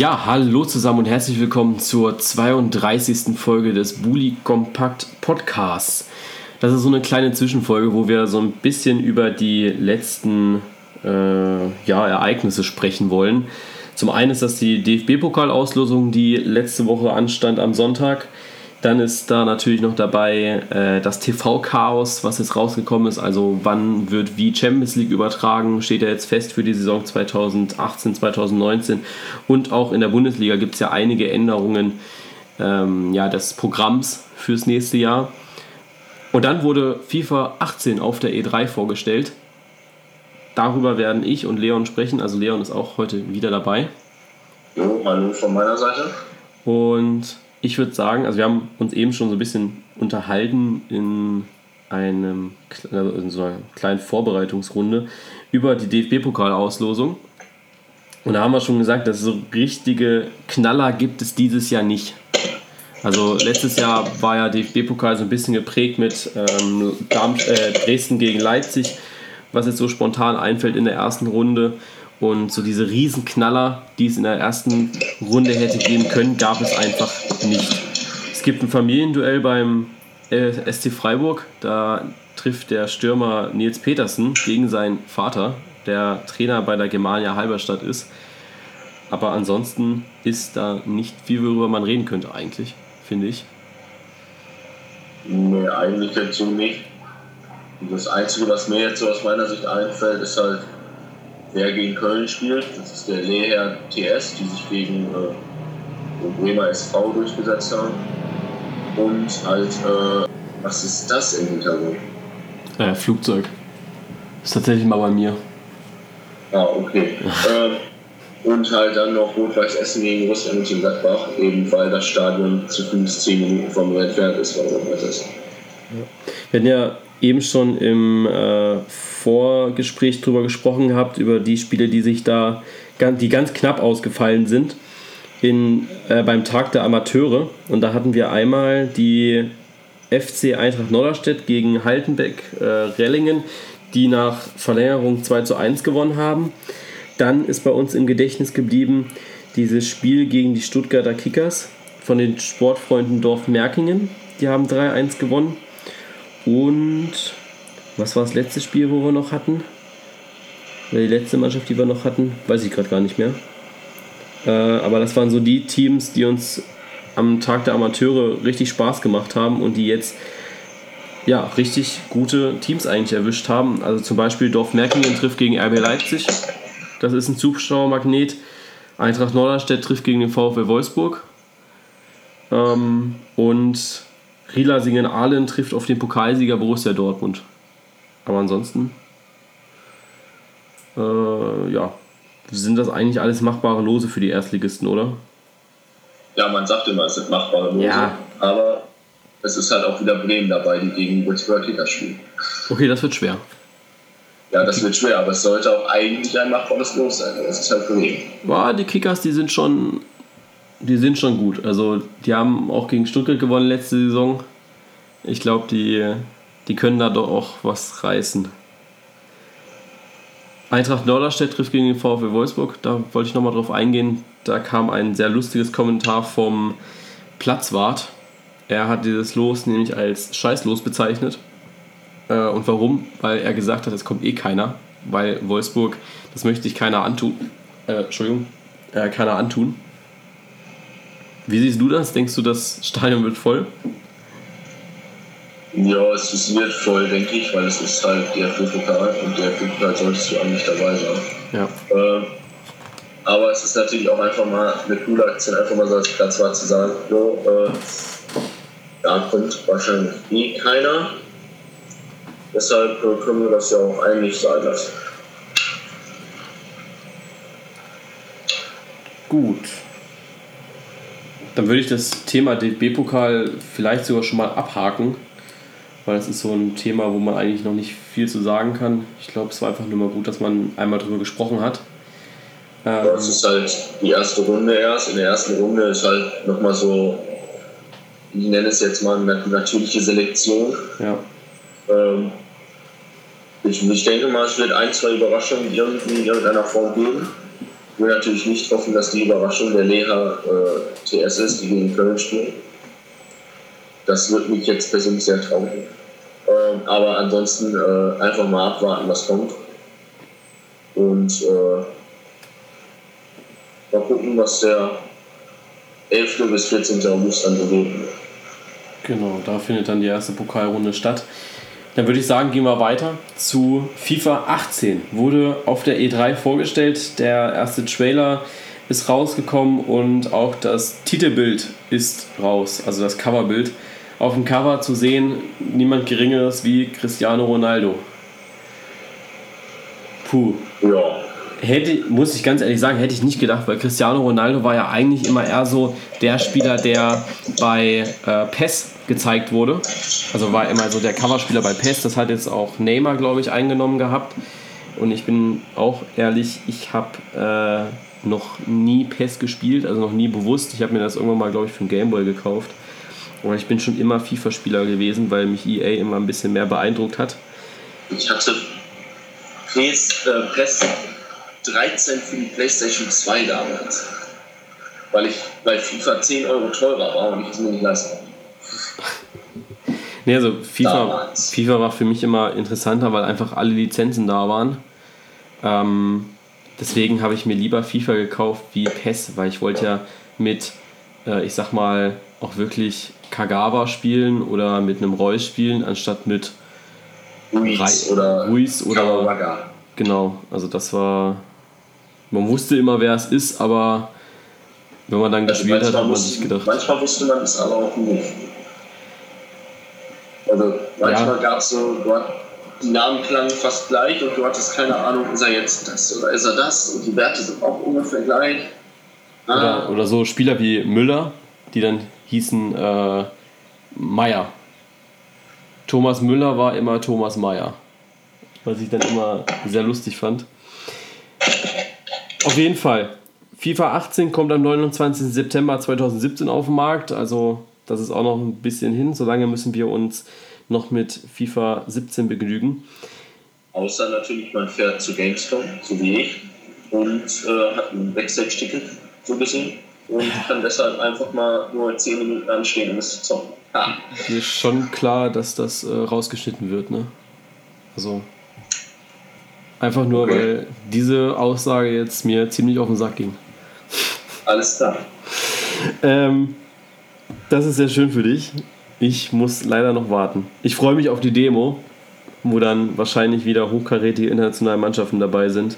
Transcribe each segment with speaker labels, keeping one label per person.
Speaker 1: Ja, hallo zusammen und herzlich willkommen zur 32. Folge des Bully Kompakt Podcasts. Das ist so eine kleine Zwischenfolge, wo wir so ein bisschen über die letzten äh, ja, Ereignisse sprechen wollen. Zum einen ist das die DFB-Pokalauslosung, die letzte Woche anstand am Sonntag. Dann ist da natürlich noch dabei äh, das TV-Chaos, was jetzt rausgekommen ist. Also wann wird wie Champions League übertragen, steht ja jetzt fest für die Saison 2018, 2019. Und auch in der Bundesliga gibt es ja einige Änderungen ähm, ja, des Programms fürs nächste Jahr. Und dann wurde FIFA 18 auf der E3 vorgestellt. Darüber werden ich und Leon sprechen. Also Leon ist auch heute wieder dabei.
Speaker 2: Jo, hallo von meiner Seite.
Speaker 1: Und ich würde sagen, also wir haben uns eben schon so ein bisschen unterhalten in einem also in so einer kleinen Vorbereitungsrunde über die DFB-Pokalauslosung. Und da haben wir schon gesagt, dass so richtige Knaller gibt es dieses Jahr nicht. Also letztes Jahr war ja DFB-Pokal so ein bisschen geprägt mit ähm, äh, Dresden gegen Leipzig, was jetzt so spontan einfällt in der ersten Runde. Und so diese Riesenknaller, die es in der ersten Runde hätte geben können, gab es einfach nicht. Es gibt ein Familienduell beim SC Freiburg. Da trifft der Stürmer Nils Petersen gegen seinen Vater, der Trainer bei der Germania Halberstadt ist. Aber ansonsten ist da nicht viel, worüber man reden könnte, eigentlich, finde ich.
Speaker 2: Nee, eigentlich dazu nicht. Das Einzige, was mir jetzt so aus meiner Sicht einfällt, ist halt wer gegen Köln spielt. Das ist der Leher TS, die sich gegen äh, Bremer SV durchgesetzt haben. Und halt, äh, was ist das im Hintergrund?
Speaker 1: Äh, Flugzeug. Ist tatsächlich mal bei mir.
Speaker 2: Ah, okay. äh, und halt dann noch Rot-Weiß Essen gegen Russland Mönchengladbach, eben weil das Stadion zu 15 Minuten vom entfernt ist von Rot-Weiß Essen.
Speaker 1: Wir hatten ja eben schon im äh, Vorgespräch drüber gesprochen gehabt, über die Spiele, die sich da, die ganz knapp ausgefallen sind in, äh, beim Tag der Amateure. Und da hatten wir einmal die FC Eintracht Norderstedt gegen Haltenbeck äh, Rellingen, die nach Verlängerung 2 zu 1 gewonnen haben. Dann ist bei uns im Gedächtnis geblieben dieses Spiel gegen die Stuttgarter Kickers von den Sportfreunden Dorf Merkingen. Die haben 3-1 gewonnen. Und was war das letzte Spiel, wo wir noch hatten? Oder die letzte Mannschaft, die wir noch hatten? Weiß ich gerade gar nicht mehr. Äh, aber das waren so die Teams, die uns am Tag der Amateure richtig Spaß gemacht haben und die jetzt ja, richtig gute Teams eigentlich erwischt haben. Also zum Beispiel Dorf Merkingen trifft gegen RB Leipzig. Das ist ein Zuschauermagnet. Eintracht Norderstedt trifft gegen den VfL Wolfsburg. Ähm, und Rila Singen-Ahlen trifft auf den Pokalsieger Borussia Dortmund. Aber ansonsten, äh, ja, sind das eigentlich alles machbare Lose für die Erstligisten, oder?
Speaker 2: Ja, man sagt immer, es sind machbare Lose. Ja. Aber es ist halt auch wieder Bremen dabei, die gegen Würzburger Kickers spielen.
Speaker 1: Okay, das wird schwer.
Speaker 2: Ja, das wird schwer, aber es sollte auch eigentlich ein machbares Los sein. Das ist halt Bremen.
Speaker 1: Boah, die Kickers, die sind schon die sind schon gut. Also die haben auch gegen Stuttgart gewonnen letzte Saison. Ich glaube, die, die können da doch auch was reißen. Eintracht Norderstedt trifft gegen den VfW Wolfsburg. Da wollte ich nochmal drauf eingehen. Da kam ein sehr lustiges Kommentar vom Platzwart. Er hat dieses Los nämlich als Scheißlos bezeichnet. Äh, und warum? Weil er gesagt hat, es kommt eh keiner. Weil Wolfsburg, das möchte sich keiner antun. Äh, Entschuldigung, äh, keiner antun. Wie siehst du das? Denkst du, das Stadion wird voll?
Speaker 2: Ja, es wird voll, denke ich, weil es ist halt der Pokal und der Pokal solltest du eigentlich dabei sein.
Speaker 1: Ja.
Speaker 2: Ähm, aber es ist natürlich auch einfach mal eine coole Aktion, einfach mal so als Platzwart zu sagen, so, äh, da kommt wahrscheinlich eh keiner. Deshalb äh, können wir das ja auch eigentlich sein lassen.
Speaker 1: Gut. Dann würde ich das Thema DFB-Pokal vielleicht sogar schon mal abhaken, weil das ist so ein Thema, wo man eigentlich noch nicht viel zu sagen kann. Ich glaube, es war einfach nur mal gut, dass man einmal darüber gesprochen hat.
Speaker 2: Ähm, das ist halt die erste Runde erst. In der ersten Runde ist halt nochmal so, ich nenne es jetzt mal eine natürliche Selektion.
Speaker 1: Ja.
Speaker 2: Ähm, ich, ich denke mal, es wird ein, zwei Überraschungen irgendwie in irgendeiner Form geben. Will natürlich nicht hoffen, dass die Überraschung der Leha äh, TS ist, die gegen Köln spielen. Das wird mich jetzt persönlich sehr traurig. Ähm, aber ansonsten äh, einfach mal abwarten, was kommt. Und äh, mal gucken, was der 11. bis 14. August dann wird.
Speaker 1: Genau, da findet dann die erste Pokalrunde statt. Dann würde ich sagen, gehen wir weiter zu FIFA 18. Wurde auf der E3 vorgestellt. Der erste Trailer ist rausgekommen und auch das Titelbild ist raus, also das Coverbild. Auf dem Cover zu sehen, niemand Geringeres wie Cristiano Ronaldo. Puh.
Speaker 2: Ja.
Speaker 1: Hätte, muss ich ganz ehrlich sagen, hätte ich nicht gedacht, weil Cristiano Ronaldo war ja eigentlich immer eher so der Spieler, der bei äh, PES gezeigt wurde. Also war immer so der Coverspieler bei PES. Das hat jetzt auch Neymar, glaube ich, eingenommen gehabt. Und ich bin auch ehrlich, ich habe äh, noch nie PES gespielt, also noch nie bewusst. Ich habe mir das irgendwann mal, glaube ich, für einen Gameboy gekauft. Aber ich bin schon immer FIFA-Spieler gewesen, weil mich EA immer ein bisschen mehr beeindruckt hat.
Speaker 2: Ich hatte PES, äh, PES 13 für die PlayStation 2 damals. Weil ich bei FIFA 10 Euro teurer war und ich es mir nicht leisten konnte.
Speaker 1: Nee, also FIFA, FIFA war für mich immer interessanter, weil einfach alle Lizenzen da waren. Ähm, deswegen habe ich mir lieber FIFA gekauft wie PES, weil ich wollte ja mit, äh, ich sag mal, auch wirklich Kagawa spielen oder mit einem Reus spielen, anstatt mit
Speaker 2: Ruiz oder,
Speaker 1: Ruiz oder. Genau, also das war. Man wusste immer, wer es ist, aber wenn man dann
Speaker 2: Also
Speaker 1: gespielt hat,
Speaker 2: manchmal
Speaker 1: hat man
Speaker 2: wusste-
Speaker 1: sich gedacht.
Speaker 2: Manchmal wusste man es aber auch nicht. Also manchmal
Speaker 1: Ja.
Speaker 2: gab es so, die Namen klangen fast gleich und du hattest keine Ahnung, ist er jetzt das oder ist er das? Und die Werte sind auch ungefähr gleich. Ah,
Speaker 1: Oder, oder so Spieler wie Müller, die dann hießen äh, Meier. Thomas Müller war immer Thomas Meier. Was ich dann immer sehr lustig fand. Auf jeden Fall. FIFA 18 kommt am 29. September 2017 auf den Markt. Also das ist auch noch ein bisschen hin. Solange müssen wir uns noch mit FIFA 17 begnügen.
Speaker 2: Außer natürlich, man fährt zu Gamescom, so wie ich, und äh, hat ein Backstage-Ticket, so gesehen, und kann deshalb einfach mal nur 10 Minuten anstehen, um es zu zocken. Ha.
Speaker 1: Mir ist schon klar, dass das äh, rausgeschnitten wird, ne? Also. Einfach nur,
Speaker 2: Okay.
Speaker 1: weil diese Aussage jetzt mir ziemlich auf den Sack ging.
Speaker 2: Alles klar.
Speaker 1: Ähm, das ist sehr schön für dich. Ich muss leider noch warten. Ich freue mich auf die Demo, wo dann wahrscheinlich wieder hochkarätige internationale Mannschaften dabei sind,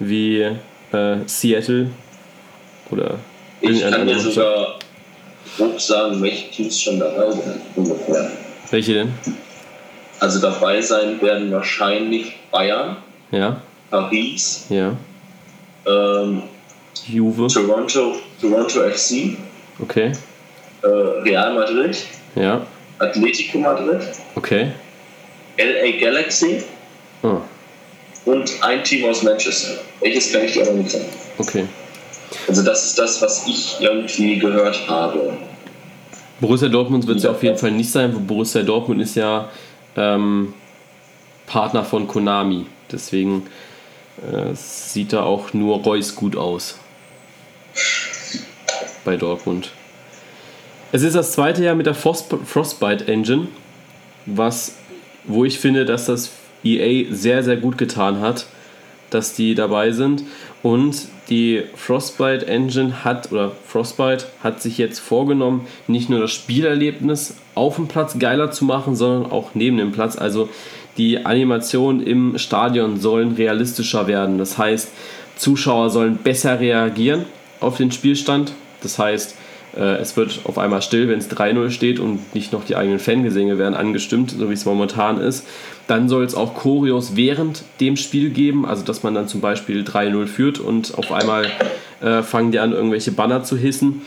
Speaker 1: wie äh, Seattle oder
Speaker 2: Ich kann dir sogar grob sagen, welche Teams schon dabei sind, ungefähr.
Speaker 1: Welche denn?
Speaker 2: Also dabei sein werden wahrscheinlich Bayern,
Speaker 1: Ja,
Speaker 2: Paris,
Speaker 1: ja.
Speaker 2: ähm,
Speaker 1: Juve,
Speaker 2: Toronto, Toronto FC,
Speaker 1: okay.
Speaker 2: äh, Real Madrid,
Speaker 1: Ja,
Speaker 2: Atletico Madrid,
Speaker 1: okay.
Speaker 2: LA Galaxy
Speaker 1: Ah,
Speaker 2: und ein Team aus Manchester. Welches kann ich dir aber nicht sagen.
Speaker 1: okay.
Speaker 2: Also das ist das, was ich irgendwie gehört habe.
Speaker 1: Borussia Dortmund wird es ja auf jeden Fall nicht sein, weil Borussia Dortmund ist ja ähm, Partner von Konami. Deswegen äh, sieht da auch nur Reus gut aus. Bei Dortmund. Es ist das zweite Jahr mit der Frost Frostbite Engine, was, wo ich finde, dass das EA sehr, sehr gut getan hat, dass die dabei sind. Und die Frostbite Engine hat, oder Frostbite hat sich jetzt vorgenommen, nicht nur das Spielerlebnis auf dem Platz geiler zu machen, sondern auch neben dem Platz. Also die Animationen im Stadion sollen realistischer werden. Das heißt, Zuschauer sollen besser reagieren auf den Spielstand. Das heißt, äh, es wird auf einmal still, wenn es 3-0 steht und nicht noch die eigenen Fangesänge werden angestimmt, so wie es momentan ist. Dann soll es auch Choreos während dem Spiel geben, also dass man dann zum Beispiel 3-0 führt und auf einmal äh, fangen die an, irgendwelche Banner zu hissen.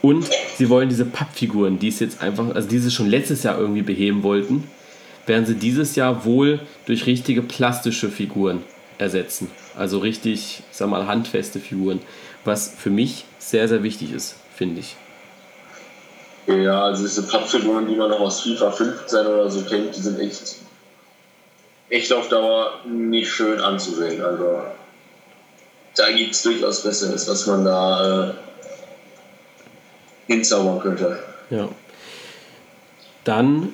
Speaker 1: Und sie wollen diese Pappfiguren, die es jetzt einfach, also die sie schon letztes Jahr irgendwie beheben wollten, werden sie dieses Jahr wohl durch richtige plastische Figuren ersetzen. Also richtig, ich sag mal, handfeste Figuren. Was für mich sehr, sehr wichtig ist, finde ich.
Speaker 2: Ja, also diese Pappfiguren, die man noch aus FIFA 15 oder so kennt, die sind echt, echt auf Dauer nicht schön anzusehen. Also da gibt es durchaus Besseres, was man da äh, hinzaubern könnte.
Speaker 1: Ja. Dann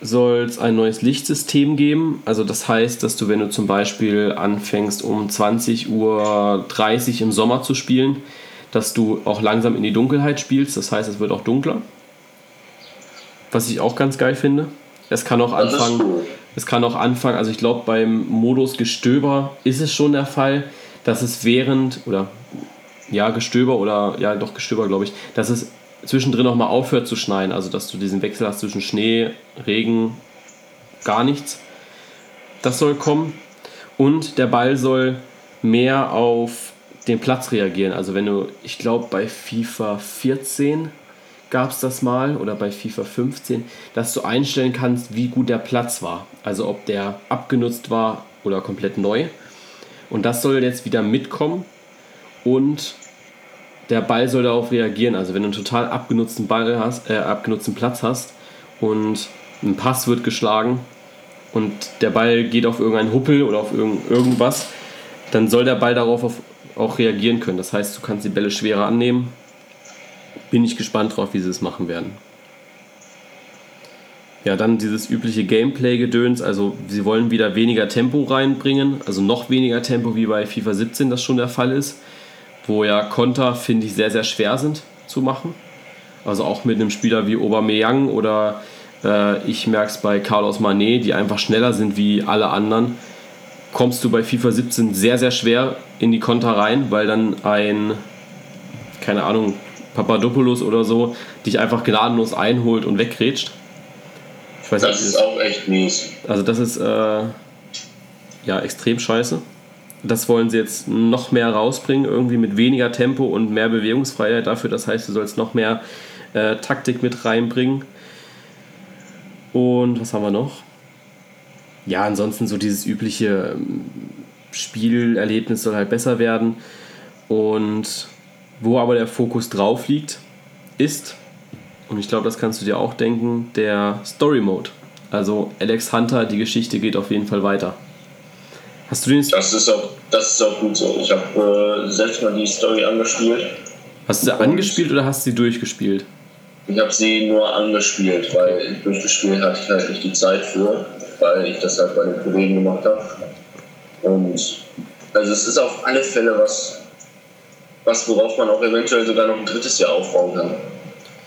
Speaker 1: soll es ein neues Lichtsystem geben. Also das heißt, dass du, wenn du zum Beispiel anfängst um 20.30 Uhr im Sommer zu spielen, dass du auch langsam in die Dunkelheit spielst. Das heißt, es wird auch dunkler. Was ich auch ganz geil finde. Es kann auch anfangen. Es kann auch anfangen, also ich glaube beim Modus Gestöber ist es schon der Fall, dass es während oder ja Gestöber oder ja doch Gestöber glaube ich, dass es zwischendrin auch mal aufhört zu schneien, also dass du diesen Wechsel hast zwischen Schnee, Regen, gar nichts. Das soll kommen und der Ball soll mehr auf den Platz reagieren. Also wenn du, ich glaube bei FIFA 14 gab es das mal oder bei FIFA 15, dass du einstellen kannst, wie gut der Platz war. Also ob der abgenutzt war oder komplett neu. Und das soll jetzt wieder mitkommen und der Ball soll darauf reagieren. Also wenn du einen total abgenutzten Ball hast, äh, abgenutzten Platz hast und ein Pass wird geschlagen und der Ball geht auf irgendeinen Huppel oder auf irgend, irgendwas, dann soll der Ball darauf auf, auch reagieren können. Das heißt, du kannst die Bälle schwerer annehmen. Bin ich gespannt drauf, wie sie es machen werden. Ja, dann dieses übliche Gameplay-Gedöns. Also, sie wollen wieder weniger Tempo reinbringen. Also, noch weniger Tempo, wie bei FIFA 17 das schon der Fall ist wo ja Konter, finde ich, sehr, sehr schwer sind zu machen. Also auch mit einem Spieler wie Aubameyang oder äh, ich merke es bei Carlos Manet, die einfach schneller sind wie alle anderen, kommst du bei FIFA 17 sehr, sehr schwer in die Konter rein, weil dann ein, keine Ahnung, Papadopoulos oder so dich einfach gnadenlos einholt und wegrätscht.
Speaker 2: Ich weiß das nicht, ist auch echt mies.
Speaker 1: Also das ist äh, ja extrem scheiße. Das wollen sie jetzt noch mehr rausbringen, irgendwie mit weniger Tempo und mehr Bewegungsfreiheit dafür. Das heißt, du sollst noch mehr äh, Taktik mit reinbringen. Und was haben wir noch? Ja, ansonsten so dieses übliche ähm, Spielerlebnis soll halt besser werden. Und wo aber der Fokus drauf liegt, ist, und ich glaube, das kannst du dir auch denken, der Story Mode. Also Alex Hunter, die Geschichte geht auf jeden Fall weiter. Hast du den?
Speaker 2: Das ist auch, das ist auch gut so. Ich habe äh, selbst mal die Story angespielt.
Speaker 1: Hast du sie angespielt oder hast du sie durchgespielt?
Speaker 2: Ich habe sie nur angespielt, weil durchgespielt hatte ich halt nicht die Zeit für, weil ich das halt bei den Kollegen gemacht habe. Und also es ist auf alle Fälle was, was worauf man auch eventuell sogar noch ein drittes Jahr aufbauen kann.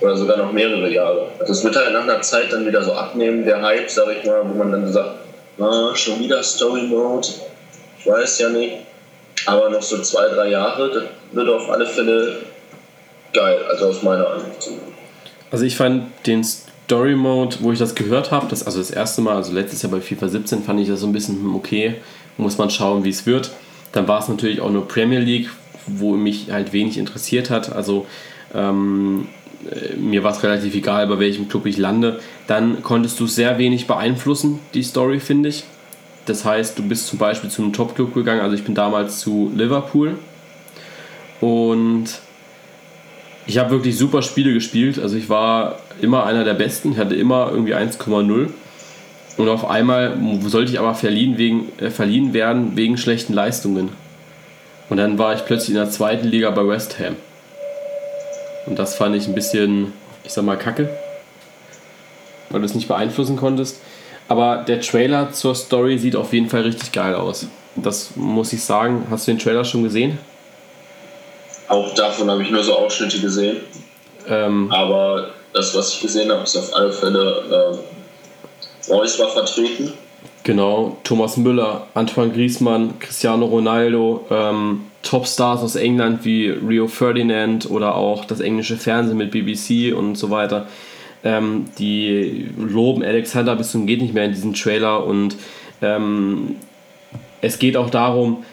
Speaker 2: Oder sogar noch mehrere Jahre. Es wird halt nach einer Zeit dann wieder so abnehmen, der Hype, sag ich mal, wo man dann sagt, ah, schon wieder Story Mode, ich weiß ja nicht. Aber noch so zwei, drei Jahre, das wird auf alle Fälle geil, also aus meiner Ansicht.
Speaker 1: Also ich fand den Story Mode, wo ich das gehört habe, das, also das erste Mal, also letztes Jahr bei FIFA 17 fand ich das so ein bisschen hm, okay, muss man schauen, wie es wird. Dann war es natürlich auch nur Premier League, wo mich halt wenig interessiert hat. Also ähm, äh, mir war es relativ egal, bei welchem Club ich lande. Dann konntest du sehr wenig beeinflussen, die Story, finde ich. Das heißt, du bist zum Beispiel zu einem Top-Club gegangen. Also ich bin damals zu Liverpool. Und ich habe wirklich super Spiele gespielt. Also ich war immer einer der Besten. Ich hatte immer irgendwie 1,0. Und auf einmal sollte ich aber verliehen, wegen, äh, verliehen werden wegen schlechten Leistungen. Und dann war ich plötzlich in der zweiten Liga bei West Ham. Und das fand ich ein bisschen, ich sag mal, kacke. Weil du es nicht beeinflussen konntest. Aber der Trailer zur Story sieht auf jeden Fall richtig geil aus. Das muss ich sagen. Hast du den Trailer schon gesehen?
Speaker 2: Auch davon habe ich nur so Ausschnitte gesehen. Ähm, Aber das, was ich gesehen habe, ist auf alle Fälle. Äh, Reus war vertreten.
Speaker 1: Genau, Thomas Müller, Antoine Griezmann, Cristiano Ronaldo, ähm, Topstars aus England wie Rio Ferdinand oder auch das englische Fernsehen mit BBC und so weiter. Ähm, die loben Alexander bis zum geht nicht mehr in diesem Trailer und ähm, es geht auch darum,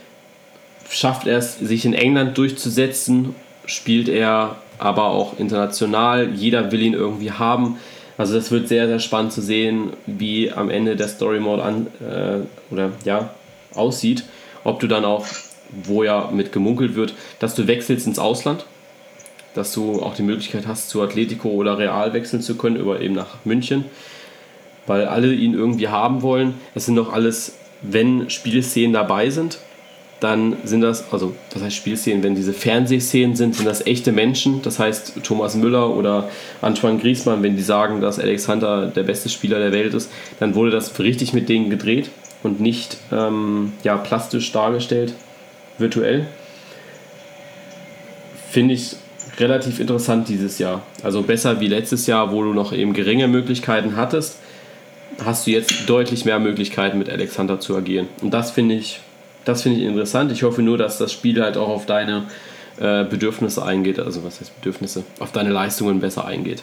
Speaker 1: schafft er es, sich in England durchzusetzen, spielt er aber auch international, jeder will ihn irgendwie haben. Also das wird sehr, sehr spannend zu sehen, wie am Ende der Story Mode an, äh, oder, ja, aussieht. Ob du dann auch, wo ja mit gemunkelt wird, dass du wechselst ins Ausland dass du auch die Möglichkeit hast, zu Atletico oder Real wechseln zu können, über eben nach München, weil alle ihn irgendwie haben wollen. Es sind doch alles, wenn Spielszenen dabei sind, dann sind das, also das heißt Spielszenen, wenn diese Fernsehszenen sind, sind das echte Menschen. Das heißt Thomas Müller oder Antoine Griezmann, wenn die sagen, dass Alex Hunter der beste Spieler der Welt ist, dann wurde das richtig mit denen gedreht und nicht ähm, ja, plastisch dargestellt, virtuell. Finde ich relativ interessant dieses Jahr. Also besser wie letztes Jahr, wo du noch eben geringe Möglichkeiten hattest, hast du jetzt deutlich mehr Möglichkeiten mit Alexander zu agieren. Und das finde ich das ich interessant. Ich hoffe nur, dass das Spiel halt auch auf deine äh, Bedürfnisse eingeht. Also was heißt Bedürfnisse? Auf deine Leistungen besser eingeht.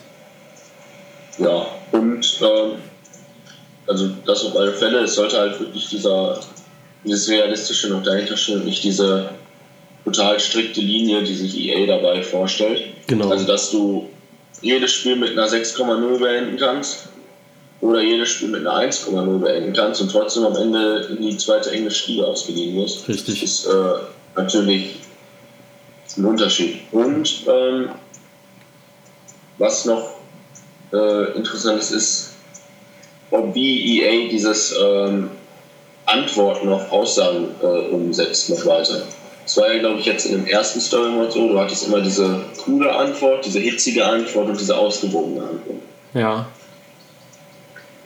Speaker 2: Ja, und ähm, also das auf alle Fälle, es sollte halt wirklich dieser, dieses Realistische noch dahinter stehen und nicht diese total strikte Linie, die sich EA dabei vorstellt. Genau. Also dass du jedes Spiel mit einer 6,0 beenden kannst oder jedes Spiel mit einer 1,0 beenden kannst und trotzdem am Ende in die zweite englische Liga ausgeliehen wirst.
Speaker 1: Richtig.
Speaker 2: Das ist äh, natürlich ein Unterschied. Und ähm, was noch äh, interessant ist, ist, ob wie EA dieses ähm, Antworten auf Aussagen äh, umsetzt noch weiter. Das war ja, glaube ich, jetzt in dem ersten Story Mode so. Du hattest immer diese coole Antwort, diese hitzige Antwort und diese ausgewogene Antwort.
Speaker 1: Ja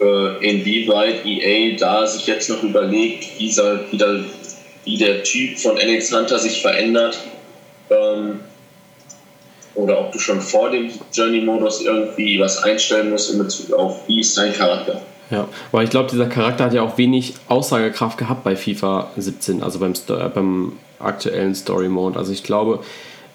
Speaker 2: äh, inwieweit EA da sich jetzt noch überlegt, wie, soll, wie, der, wie der Typ von Alex Hunter sich verändert. Ähm, oder ob du schon vor dem Journey-Modus irgendwie was einstellen musst in Bezug auf, wie ist dein Charakter.
Speaker 1: Ja, weil ich glaube, dieser Charakter hat ja auch wenig Aussagekraft gehabt bei FIFA 17, also beim, äh, beim aktuellen Story Mode. Also ich glaube,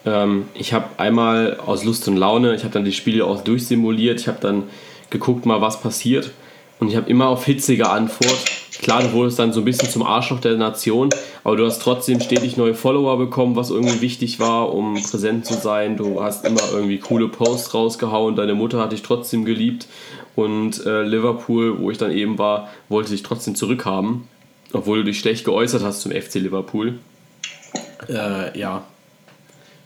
Speaker 1: ähm, ich habe einmal aus Lust und Laune, ich habe dann die Spiele auch durchsimuliert, ich habe dann geguckt mal, was passiert und ich habe immer auf hitzige Antwort. Klar, du wurdest dann so ein bisschen zum Arschloch der Nation, aber du hast trotzdem stetig neue Follower bekommen, was irgendwie wichtig war, um präsent zu sein. Du hast immer irgendwie coole Posts rausgehauen, deine Mutter hat dich trotzdem geliebt und äh, Liverpool, wo ich dann eben war, wollte dich trotzdem zurückhaben, obwohl du dich schlecht geäußert hast zum FC Liverpool. Äh, ja,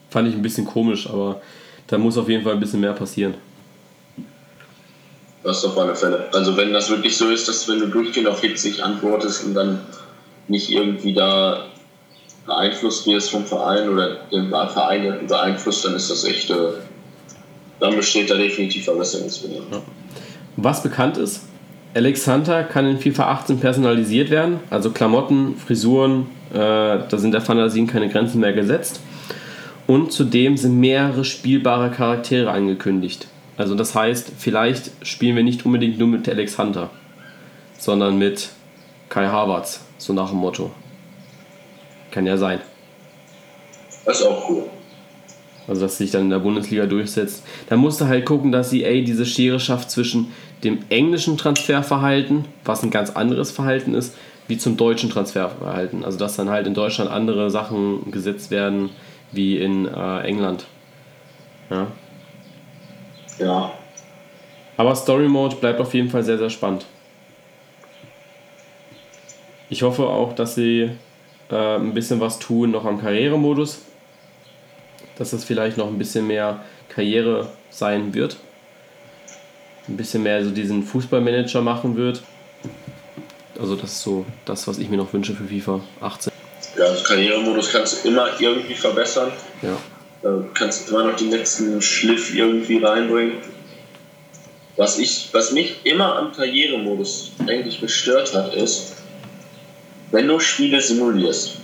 Speaker 1: fand ich ein bisschen komisch, aber da muss auf jeden Fall ein bisschen mehr passieren.
Speaker 2: Das auf alle Fälle. Also wenn das wirklich so ist, dass wenn du durchgehend auf hitzig antwortest und dann nicht irgendwie da beeinflusst wirst vom Verein oder den Verein beeinflusst, dann ist das echt, äh, dann besteht da definitiv Verbesserungsbedarf. Ja.
Speaker 1: Was bekannt ist, Alexander kann in FIFA 18 personalisiert werden, also Klamotten, Frisuren, äh, da sind der Fantasien keine Grenzen mehr gesetzt. Und zudem sind mehrere spielbare Charaktere angekündigt. Also das heißt, vielleicht spielen wir nicht unbedingt nur mit Alex Hunter, sondern mit Kai Havertz, so nach dem Motto. Kann ja sein.
Speaker 2: Das ist auch cool.
Speaker 1: Also, dass sich dann in der Bundesliga durchsetzt. Da musst du halt gucken, dass EA diese Schere schafft zwischen dem englischen Transferverhalten, was ein ganz anderes Verhalten ist, wie zum deutschen Transferverhalten. Also, dass dann halt in Deutschland andere Sachen gesetzt werden wie in äh, England. Ja.
Speaker 2: Ja.
Speaker 1: Aber Story Mode bleibt auf jeden Fall sehr, sehr spannend. Ich hoffe auch, dass sie äh, ein bisschen was tun noch am Karrieremodus. Dass das vielleicht noch ein bisschen mehr Karriere sein wird. Ein bisschen mehr so diesen Fußballmanager machen wird. Also das ist so das, was ich mir noch wünsche für FIFA 18.
Speaker 2: Ja, also Karrieremodus kannst du immer irgendwie verbessern.
Speaker 1: Ja.
Speaker 2: Du kannst immer noch den letzten Schliff irgendwie reinbringen. Was, ich, was mich immer am Karrieremodus eigentlich gestört hat, ist, wenn du Spiele simulierst.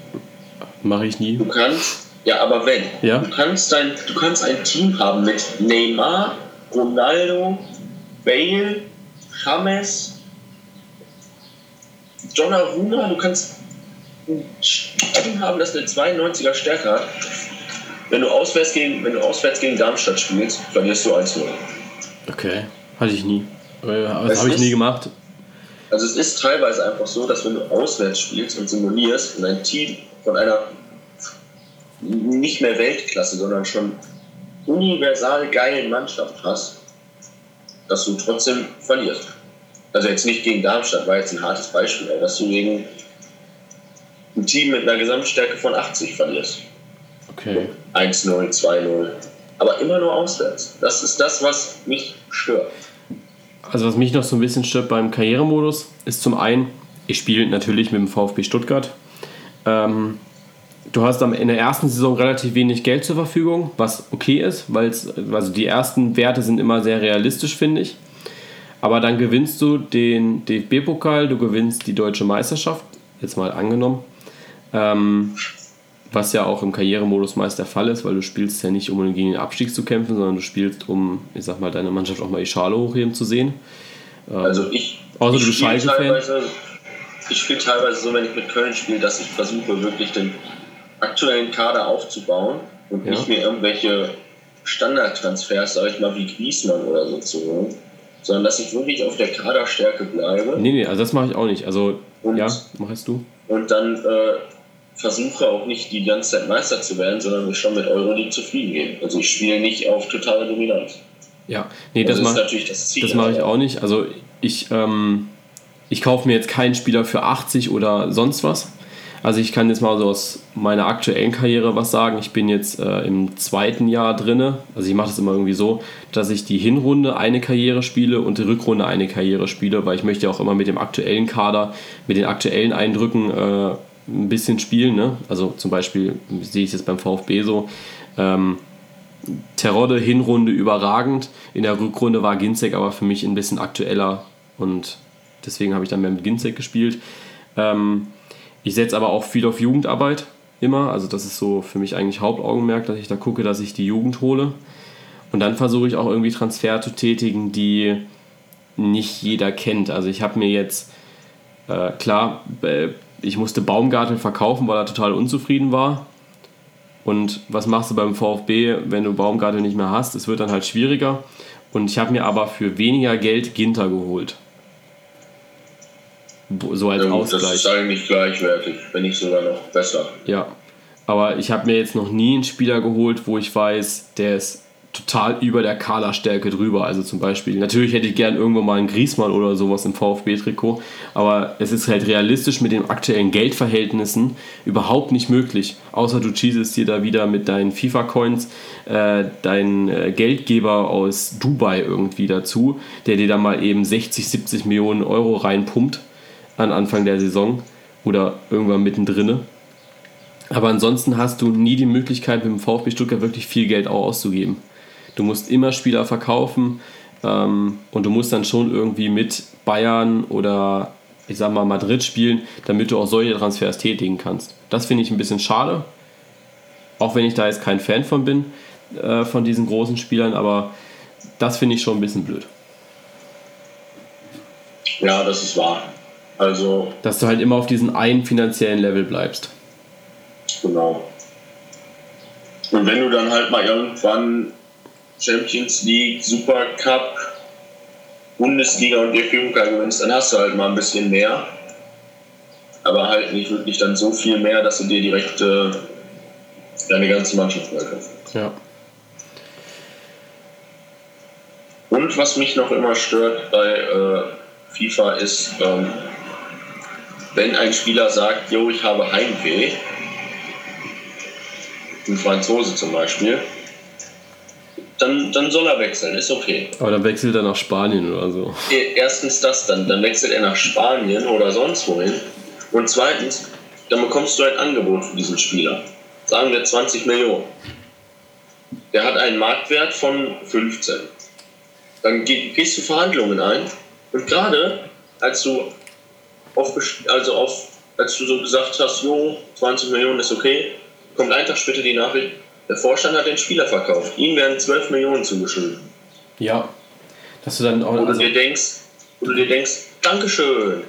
Speaker 1: Mache ich nie.
Speaker 2: Du kannst, ja, aber wenn.
Speaker 1: Ja?
Speaker 2: Du, kannst dein, du kannst ein Team haben mit Neymar, Ronaldo, Bale, James, Donnarumma. Du kannst ein Team haben, das eine 92er Stärke hat wenn du auswärts gegen, wenn du auswärts gegen Darmstadt spielst, verlierst du 1-0.
Speaker 1: Okay, hatte ich nie. Das habe ich nie gemacht.
Speaker 2: Also es ist teilweise einfach so, dass wenn du auswärts spielst und simulierst und ein Team von einer nicht mehr Weltklasse, sondern schon universal geilen Mannschaft hast, dass du trotzdem verlierst. Also jetzt nicht gegen Darmstadt, war jetzt ein hartes Beispiel, dass du gegen ein Team mit einer Gesamtstärke von 80 verlierst.
Speaker 1: Okay.
Speaker 2: 1-0, 2-0. Aber immer nur auswärts. Das ist das, was mich stört.
Speaker 1: Also was mich noch so ein bisschen stört beim Karrieremodus, ist zum einen, ich spiele natürlich mit dem VfB Stuttgart. Ähm, du hast in der ersten Saison relativ wenig Geld zur Verfügung, was okay ist, weil also die ersten Werte sind immer sehr realistisch, finde ich. Aber dann gewinnst du den DFB-Pokal, du gewinnst die deutsche Meisterschaft, jetzt mal angenommen. Ähm, was ja auch im Karrieremodus meist der Fall ist, weil du spielst ja nicht, um gegen den Abstieg zu kämpfen, sondern du spielst, um, ich sag mal, deine Mannschaft auch mal die Schale hochheben zu sehen.
Speaker 2: Ähm, also ich, außer ich du Schalke-Fan. Ich spiele teilweise so, wenn ich mit Köln spiele, dass ich versuche, wirklich den aktuellen Kader aufzubauen und ja. nicht mehr irgendwelche Standardtransfers, sag ich mal, wie Griesmann oder so zu holen, sondern dass ich wirklich auf der Kaderstärke bleibe.
Speaker 1: Nee, nee, also das mache ich auch nicht. Also, und, ja, machst du.
Speaker 2: Und dann äh, versuche auch nicht die ganze Zeit Meister zu werden, sondern mich schon mit Euroleague zufrieden geben. Also ich spiele nicht auf totale Dominanz.
Speaker 1: Ja, nee, das, das, mach, das, das mache ich auch nicht. Also ich, ähm, ich kaufe mir jetzt keinen Spieler für 80 oder sonst was. Also ich kann jetzt mal so aus meiner aktuellen Karriere was sagen. Ich bin jetzt äh, im zweiten Jahr drinne. Also ich mache das immer irgendwie so, dass ich die Hinrunde eine Karriere spiele und die Rückrunde eine Karriere spiele, weil ich möchte auch immer mit dem aktuellen Kader, mit den aktuellen Eindrücken äh, ein bisschen spielen. Ne? Also zum Beispiel sehe ich es jetzt beim VfB so. Ähm, Terodde Hinrunde überragend. In der Rückrunde war Ginzek aber für mich ein bisschen aktueller und deswegen habe ich dann mehr mit Ginzek gespielt. Ähm, ich setze aber auch viel auf Jugendarbeit immer. Also das ist so für mich eigentlich Hauptaugenmerk, dass ich da gucke, dass ich die Jugend hole. Und dann versuche ich auch irgendwie Transfer zu tätigen, die nicht jeder kennt. Also ich habe mir jetzt, äh, klar, äh, ich musste Baumgartel verkaufen, weil er total unzufrieden war. Und was machst du beim VfB, wenn du Baumgartel nicht mehr hast? Es wird dann halt schwieriger. Und ich habe mir aber für weniger Geld Ginter geholt.
Speaker 2: So als ja, Ausgleich. Das ist eigentlich gleichwertig, wenn nicht sogar noch besser.
Speaker 1: Ja, aber ich habe mir jetzt noch nie einen Spieler geholt, wo ich weiß, der ist total über der Kaderstärke drüber. Also zum Beispiel, natürlich hätte ich gern irgendwo mal einen Griesmann oder sowas im VfB-Trikot, aber es ist halt realistisch mit den aktuellen Geldverhältnissen überhaupt nicht möglich. Außer du cheesest dir da wieder mit deinen FIFA-Coins äh, deinen äh, Geldgeber aus Dubai irgendwie dazu, der dir da mal eben 60, 70 Millionen Euro reinpumpt an Anfang der Saison oder irgendwann mittendrin. Aber ansonsten hast du nie die Möglichkeit, mit dem VfB Stuttgart wirklich viel Geld auch auszugeben. Du musst immer Spieler verkaufen ähm, und du musst dann schon irgendwie mit Bayern oder ich sag mal Madrid spielen, damit du auch solche Transfers tätigen kannst. Das finde ich ein bisschen schade. Auch wenn ich da jetzt kein Fan von bin, äh, von diesen großen Spielern, aber das finde ich schon ein bisschen blöd.
Speaker 2: Ja, das ist wahr. Also.
Speaker 1: Dass du halt immer auf diesem einen finanziellen Level bleibst.
Speaker 2: Genau. Und wenn du dann halt mal irgendwann Champions League, Super Cup, Bundesliga und DFB-Pokal gewinnst, dann hast du halt mal ein bisschen mehr. Aber halt nicht wirklich dann so viel mehr, dass du dir direkt äh, deine ganze Mannschaft neu
Speaker 1: Ja.
Speaker 2: Und was mich noch immer stört bei äh, FIFA ist, ähm, wenn ein Spieler sagt, jo, ich habe Heimweh, ein Franzose zum Beispiel, dann, dann soll er wechseln, ist okay.
Speaker 1: Aber dann wechselt er nach Spanien oder so.
Speaker 2: Erstens das dann, dann wechselt er nach Spanien oder sonst wohin. Und zweitens, dann bekommst du ein Angebot für diesen Spieler. Sagen wir 20 Millionen. Der hat einen Marktwert von 15. Dann gehst du Verhandlungen ein und gerade als du auf, also auf, als du so gesagt hast, jo, 20 Millionen ist okay, kommt ein Tag später die Nachricht, der Vorstand hat den Spieler verkauft. Ihm werden 12 Millionen zugeschrieben.
Speaker 1: Ja. Dass du dann auch.
Speaker 2: Wo du, also dir denkst, wo du dir denkst, Dankeschön.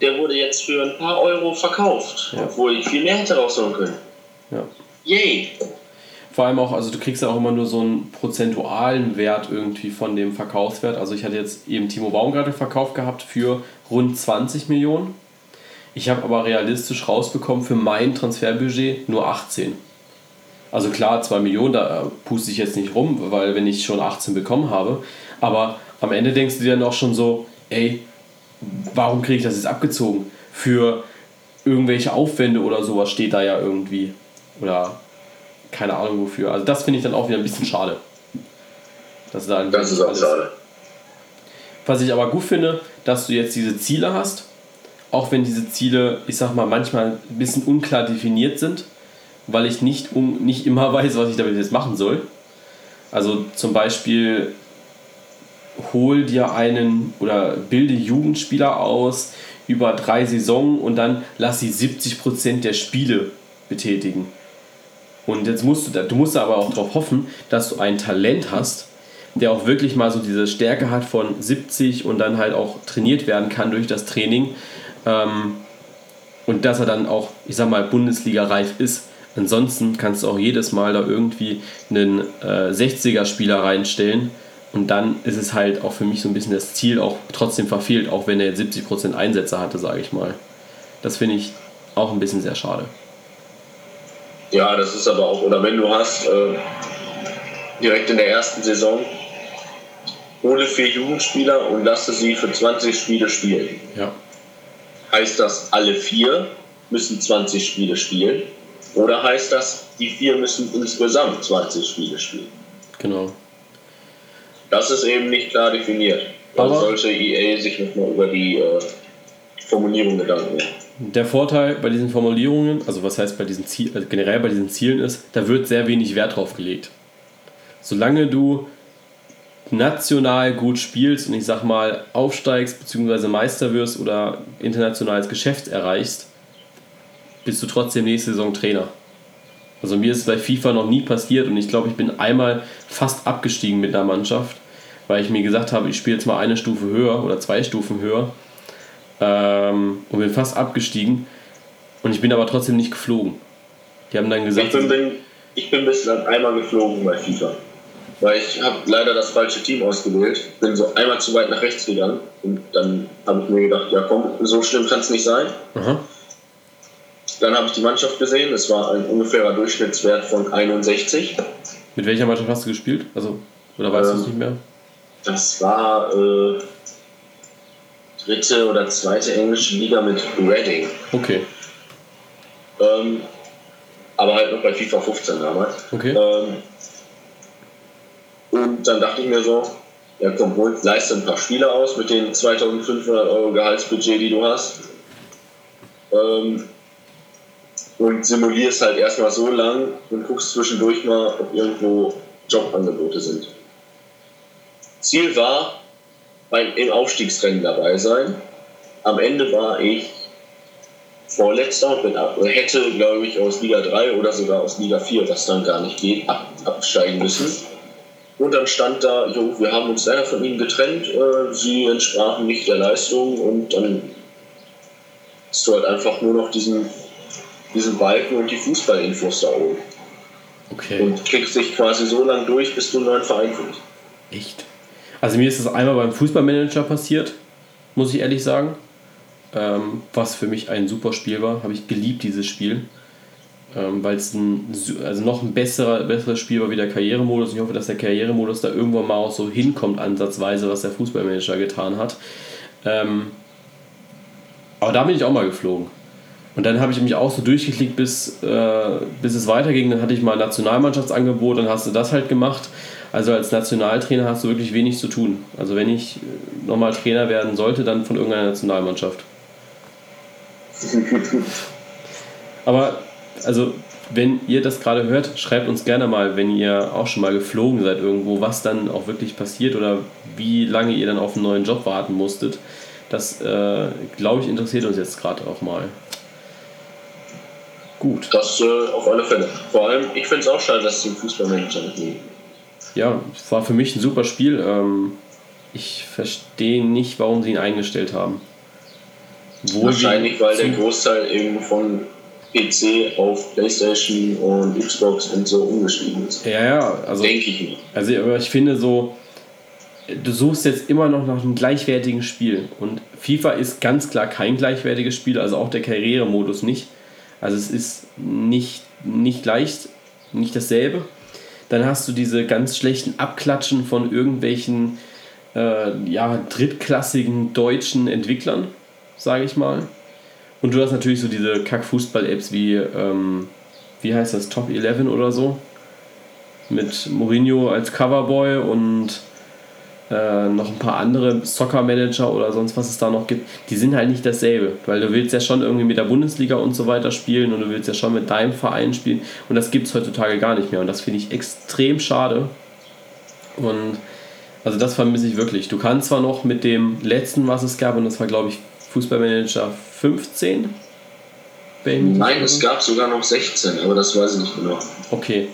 Speaker 2: Der wurde jetzt für ein paar Euro verkauft, ja. obwohl ich viel mehr hätte rausholen können.
Speaker 1: Ja.
Speaker 2: Yay!
Speaker 1: Vor allem auch, also du kriegst ja auch immer nur so einen prozentualen Wert irgendwie von dem Verkaufswert. Also ich hatte jetzt eben Timo Baumgartel verkauft gehabt für rund 20 Millionen. Ich habe aber realistisch rausbekommen für mein Transferbudget nur 18. Also klar, 2 Millionen, da puste ich jetzt nicht rum, weil wenn ich schon 18 bekommen habe. Aber am Ende denkst du dir dann auch schon so, ey, warum kriege ich das jetzt abgezogen? Für irgendwelche Aufwände oder sowas steht da ja irgendwie. Oder keine Ahnung wofür. Also das finde ich dann auch wieder ein bisschen schade.
Speaker 2: Dass da das ist auch schade.
Speaker 1: Was ich aber gut finde, dass du jetzt diese Ziele hast auch wenn diese Ziele, ich sag mal, manchmal ein bisschen unklar definiert sind, weil ich nicht, um, nicht immer weiß, was ich damit jetzt machen soll. Also zum Beispiel hol dir einen oder bilde Jugendspieler aus über drei Saisonen und dann lass sie 70% der Spiele betätigen. Und jetzt musst du, du musst aber auch darauf hoffen, dass du ein Talent hast, der auch wirklich mal so diese Stärke hat von 70 und dann halt auch trainiert werden kann durch das Training. Ähm, und dass er dann auch, ich sag mal, Bundesliga-reif ist. Ansonsten kannst du auch jedes Mal da irgendwie einen äh, 60er-Spieler reinstellen. Und dann ist es halt auch für mich so ein bisschen das Ziel auch trotzdem verfehlt, auch wenn er jetzt 70% Einsätze hatte, sage ich mal. Das finde ich auch ein bisschen sehr schade.
Speaker 2: Ja, das ist aber auch, oder wenn du hast, äh, direkt in der ersten Saison, hole vier Jugendspieler und lasse sie für 20 Spiele spielen.
Speaker 1: Ja.
Speaker 2: Heißt das, alle vier müssen 20 Spiele spielen? Oder heißt das, die vier müssen insgesamt 20 Spiele spielen?
Speaker 1: Genau.
Speaker 2: Das ist eben nicht klar definiert. Da sollte EA sich nochmal über die äh, Formulierung Gedanken machen.
Speaker 1: Der Vorteil bei diesen Formulierungen, also was heißt bei diesen Ziel, also generell bei diesen Zielen ist, da wird sehr wenig Wert drauf gelegt. Solange du national gut spielst und ich sag mal aufsteigst bzw. Meister wirst oder internationales Geschäft erreichst, bist du trotzdem nächste Saison Trainer. Also mir ist es bei FIFA noch nie passiert und ich glaube, ich bin einmal fast abgestiegen mit einer Mannschaft, weil ich mir gesagt habe, ich spiele jetzt mal eine Stufe höher oder zwei Stufen höher ähm, und bin fast abgestiegen und ich bin aber trotzdem nicht geflogen. Die haben dann gesagt...
Speaker 2: Ich bin, bin, ich bin bislang einmal geflogen bei FIFA weil ich habe leider das falsche Team ausgewählt. Bin so einmal zu weit nach rechts gegangen und dann habe ich mir gedacht, ja komm, so schlimm kann es nicht sein. Aha. Dann habe ich die Mannschaft gesehen, es war ein ungefährer Durchschnittswert von 61.
Speaker 1: Mit welcher Mannschaft hast du gespielt? Also, oder weißt ähm, du es nicht mehr?
Speaker 2: Das war äh, dritte oder zweite englische Liga mit Reading.
Speaker 1: Okay.
Speaker 2: Ähm, aber halt noch bei FIFA 15 damals.
Speaker 1: Okay.
Speaker 2: Ähm, und dann dachte ich mir so, ja komm, hol, leiste ein paar Spiele aus mit den 2500 Euro Gehaltsbudget, die du hast. Ähm, und simulierst halt erstmal so lang und guckst zwischendurch mal, ob irgendwo Jobangebote sind. Ziel war, beim, im Aufstiegsrennen dabei sein. Am Ende war ich Vorletzter und bin ab, hätte, glaube ich, aus Liga 3 oder sogar aus Liga 4, was dann gar nicht geht, ab, absteigen müssen. Und dann stand da, jo, wir haben uns leider von ihnen getrennt, äh, sie entsprachen nicht der Leistung und dann hast du halt einfach nur noch diesen, diesen Balken und die Fußballinfos da oben.
Speaker 1: Okay.
Speaker 2: Und kriegst dich quasi so lange durch, bis du einen neuen Verein findest.
Speaker 1: Echt? Also mir ist das einmal beim Fußballmanager passiert, muss ich ehrlich sagen. Ähm, was für mich ein super Spiel war. Habe ich geliebt, dieses Spiel ähm, weil es also noch ein besserer, besseres Spiel war wie der Karrieremodus. Ich hoffe, dass der Karrieremodus da irgendwann mal auch so hinkommt, ansatzweise, was der Fußballmanager getan hat. Ähm, aber da bin ich auch mal geflogen. Und dann habe ich mich auch so durchgeklickt, bis, äh, bis es weiterging. Dann hatte ich mal ein Nationalmannschaftsangebot, dann hast du das halt gemacht. Also als Nationaltrainer hast du wirklich wenig zu tun. Also wenn ich nochmal Trainer werden sollte, dann von irgendeiner Nationalmannschaft. Aber also wenn ihr das gerade hört, schreibt uns gerne mal, wenn ihr auch schon mal geflogen seid irgendwo, was dann auch wirklich passiert oder wie lange ihr dann auf einen neuen Job warten musstet. Das, äh, glaube ich, interessiert uns jetzt gerade auch mal. Gut.
Speaker 2: Das äh, auf alle Fälle. Vor allem, ich finde es auch schade, dass sie den Fußballmanager nicht nehmen.
Speaker 1: Ja, war für mich ein super Spiel. Ähm, ich verstehe nicht, warum sie ihn eingestellt haben.
Speaker 2: Wohl Wahrscheinlich, weil der Großteil eben von PC auf PlayStation und Xbox und so umgeschrieben ist.
Speaker 1: Ja, ja, also.
Speaker 2: Denke ich mir.
Speaker 1: Also, aber ich finde so, du suchst jetzt immer noch nach einem gleichwertigen Spiel. Und FIFA ist ganz klar kein gleichwertiges Spiel, also auch der Karrieremodus nicht. Also, es ist nicht, nicht leicht, nicht dasselbe. Dann hast du diese ganz schlechten Abklatschen von irgendwelchen äh, ja, drittklassigen deutschen Entwicklern, sage ich mal. Und du hast natürlich so diese Kack-Fußball-Apps wie, ähm, wie heißt das, Top 11 oder so. Mit Mourinho als Coverboy und äh, noch ein paar andere Soccer-Manager oder sonst was es da noch gibt, die sind halt nicht dasselbe, weil du willst ja schon irgendwie mit der Bundesliga und so weiter spielen und du willst ja schon mit deinem Verein spielen und das gibt es heutzutage gar nicht mehr und das finde ich extrem schade und also das vermisse ich wirklich. Du kannst zwar noch mit dem letzten, was es gab, und das war glaube ich Fußballmanager 15.
Speaker 2: Nein, es gab sogar noch 16, aber das weiß ich nicht genau.
Speaker 1: Okay,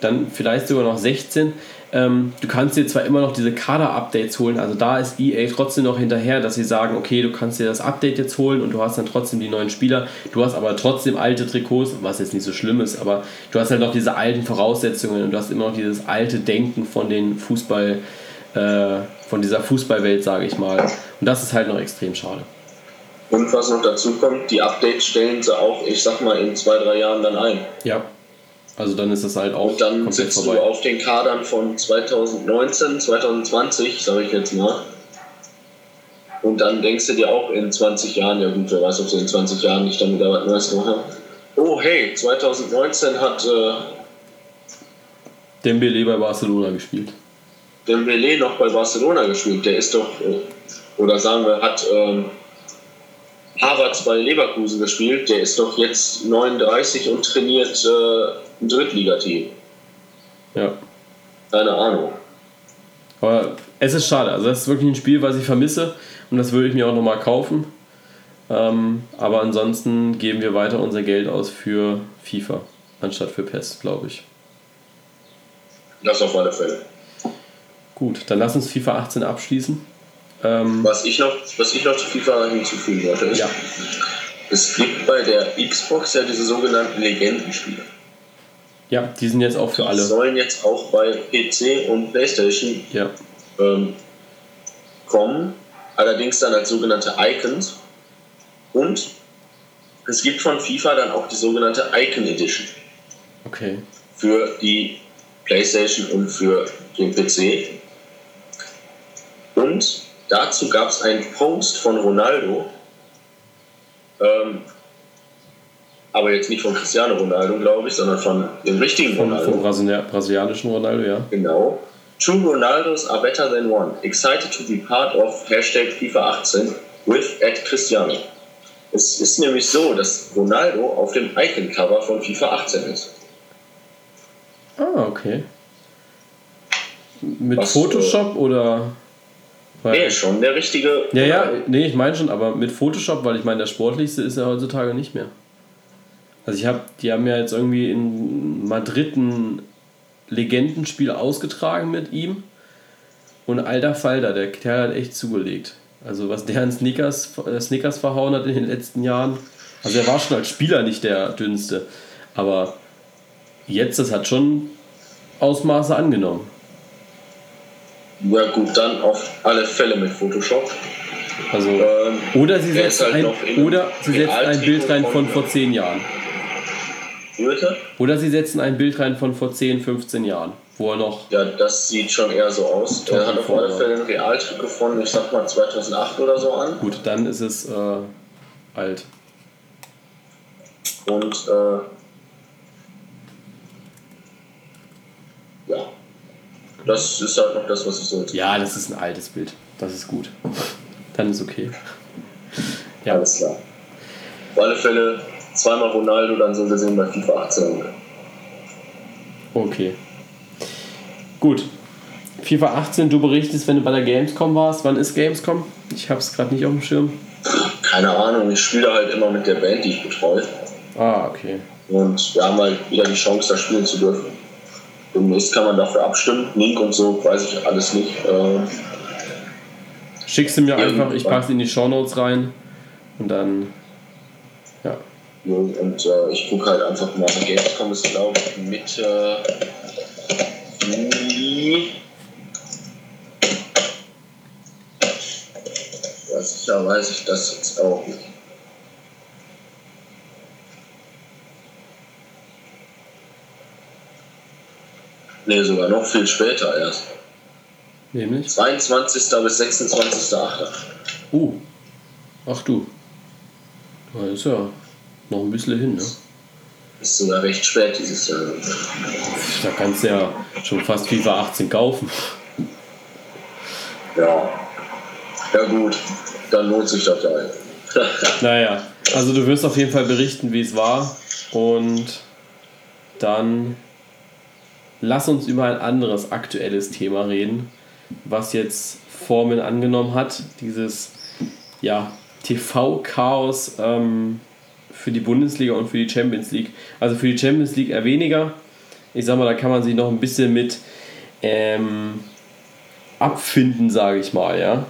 Speaker 1: dann vielleicht sogar noch 16. Ähm, du kannst dir zwar immer noch diese Kader-Updates holen, also da ist EA trotzdem noch hinterher, dass sie sagen, okay, du kannst dir das Update jetzt holen und du hast dann trotzdem die neuen Spieler, du hast aber trotzdem alte Trikots, was jetzt nicht so schlimm ist, aber du hast halt noch diese alten Voraussetzungen und du hast immer noch dieses alte Denken von den Fußball, äh, von dieser Fußballwelt, sage ich mal. Und das ist halt noch extrem schade.
Speaker 2: Und was noch dazu kommt, die Updates stellen sie auch, ich sag mal, in zwei, drei Jahren dann ein.
Speaker 1: Ja, also dann ist das halt auch
Speaker 2: Und dann sitzt vorbei. du auf den Kadern von 2019, 2020, sage ich jetzt mal. Und dann denkst du dir auch in 20 Jahren, ja gut, wer weiß, ob sie in 20 Jahren nicht dann wieder was Neues machen. Oh hey, 2019 hat äh,
Speaker 1: Dembele bei Barcelona gespielt.
Speaker 2: Dembele noch bei Barcelona gespielt. Der ist doch, äh, oder sagen wir, hat ähm, Harvards bei Leverkusen gespielt. Der ist doch jetzt 39 und trainiert äh, ein Drittligateam.
Speaker 1: Ja.
Speaker 2: Keine Ahnung.
Speaker 1: Aber es ist schade. Also, das ist wirklich ein Spiel, was ich vermisse. Und das würde ich mir auch nochmal kaufen. Ähm, aber ansonsten geben wir weiter unser Geld aus für FIFA, anstatt für PES, glaube ich.
Speaker 2: Das auf alle Fälle.
Speaker 1: Gut, dann lass uns FIFA 18 abschließen.
Speaker 2: Ähm, was, ich noch, was ich noch zu FIFA hinzufügen wollte, ist, ja. es gibt bei der Xbox ja diese sogenannten Legendenspiele.
Speaker 1: Ja, die sind jetzt auch für alle. Die
Speaker 2: sollen jetzt auch bei PC und PlayStation
Speaker 1: ja.
Speaker 2: ähm, kommen, allerdings dann als sogenannte Icons. Und es gibt von FIFA dann auch die sogenannte Icon Edition.
Speaker 1: Okay.
Speaker 2: Für die PlayStation und für den PC. Und dazu gab es einen Post von Ronaldo. Ähm, aber jetzt nicht von Cristiano Ronaldo, glaube ich, sondern von dem richtigen
Speaker 1: von, Ronaldo. Vom Brasilia brasilianischen Ronaldo, ja.
Speaker 2: Genau. Two Ronaldos are better than one. Excited to be part of Hashtag FIFA 18 with at Cristiano. Es ist nämlich so, dass Ronaldo auf dem Icon-Cover von FIFA 18 ist.
Speaker 1: Ah, okay. Mit Was, Photoshop äh, oder?
Speaker 2: Weil, nee, schon der richtige.
Speaker 1: Ja, ja, nee, ich meine schon, aber mit Photoshop, weil ich meine, der sportlichste ist er heutzutage nicht mehr. Also ich habe, die haben ja jetzt irgendwie in Madrid ein Legendenspiel ausgetragen mit ihm. Und alter Falter, der Kerl hat echt zugelegt. Also was der an Snickers, äh, Snickers verhauen hat in den letzten Jahren. Also er war schon als Spieler nicht der dünnste. Aber jetzt, das hat schon Ausmaße angenommen.
Speaker 2: Ja gut, dann auf alle Fälle mit Photoshop.
Speaker 1: Also, ähm, oder sie setzt, halt ein, oder sie setzt ein Bild rein von vor 10 Jahren.
Speaker 2: Bitte?
Speaker 1: Oder sie setzen ein Bild rein von vor 10, 15 Jahren, wo er noch.
Speaker 2: Ja, das sieht schon eher so aus. Er hat auf alle Fälle einen Realtrick gefunden, ich sag mal 2008 oder so an.
Speaker 1: Gut, dann ist es äh, alt.
Speaker 2: Und äh, ja, das ist halt noch das, was ich so.
Speaker 1: Ja, das ist ein altes Bild. Das ist gut. Dann ist okay.
Speaker 2: Ja. Alles klar. Auf alle Fälle zweimal Ronaldo dann so gesehen bei FIFA 18.
Speaker 1: Okay. Gut. FIFA 18, du berichtest, wenn du bei der Gamescom warst. Wann ist Gamescom? Ich habe es gerade nicht auf dem Schirm.
Speaker 2: Keine Ahnung, ich spiele halt immer mit der Band, die ich betreue.
Speaker 1: Ah, okay.
Speaker 2: Und wir haben halt wieder die Chance, da spielen zu dürfen. Demnächst kann man dafür abstimmen. Link und so weiß ich alles nicht. Äh,
Speaker 1: Schickst du mir einfach, ich packe es in die Shownotes rein und dann
Speaker 2: und äh, ich gucke halt einfach mal, Gamescom ist glaube ich Mitte Juli. Ja, sicher weiß ich das jetzt auch nicht. Ne, sogar noch viel später erst.
Speaker 1: Nämlich?
Speaker 2: 22. bis 26.8.
Speaker 1: Uh. Ach du. Da ist ja noch ein bisschen hin, ne?
Speaker 2: Ist sogar recht spät dieses Jahr.
Speaker 1: Da kannst du ja schon fast FIFA 18 kaufen.
Speaker 2: Ja. Ja gut, dann lohnt sich das ja.
Speaker 1: naja, also du wirst auf jeden Fall berichten, wie es war. Und dann lass uns über ein anderes aktuelles Thema reden, was jetzt Formen angenommen hat. Dieses ja, TV-Chaos ähm, für die Bundesliga und für die Champions League. Also für die Champions League eher weniger. Ich sag mal, da kann man sich noch ein bisschen mit ähm, abfinden, sage ich mal, ja.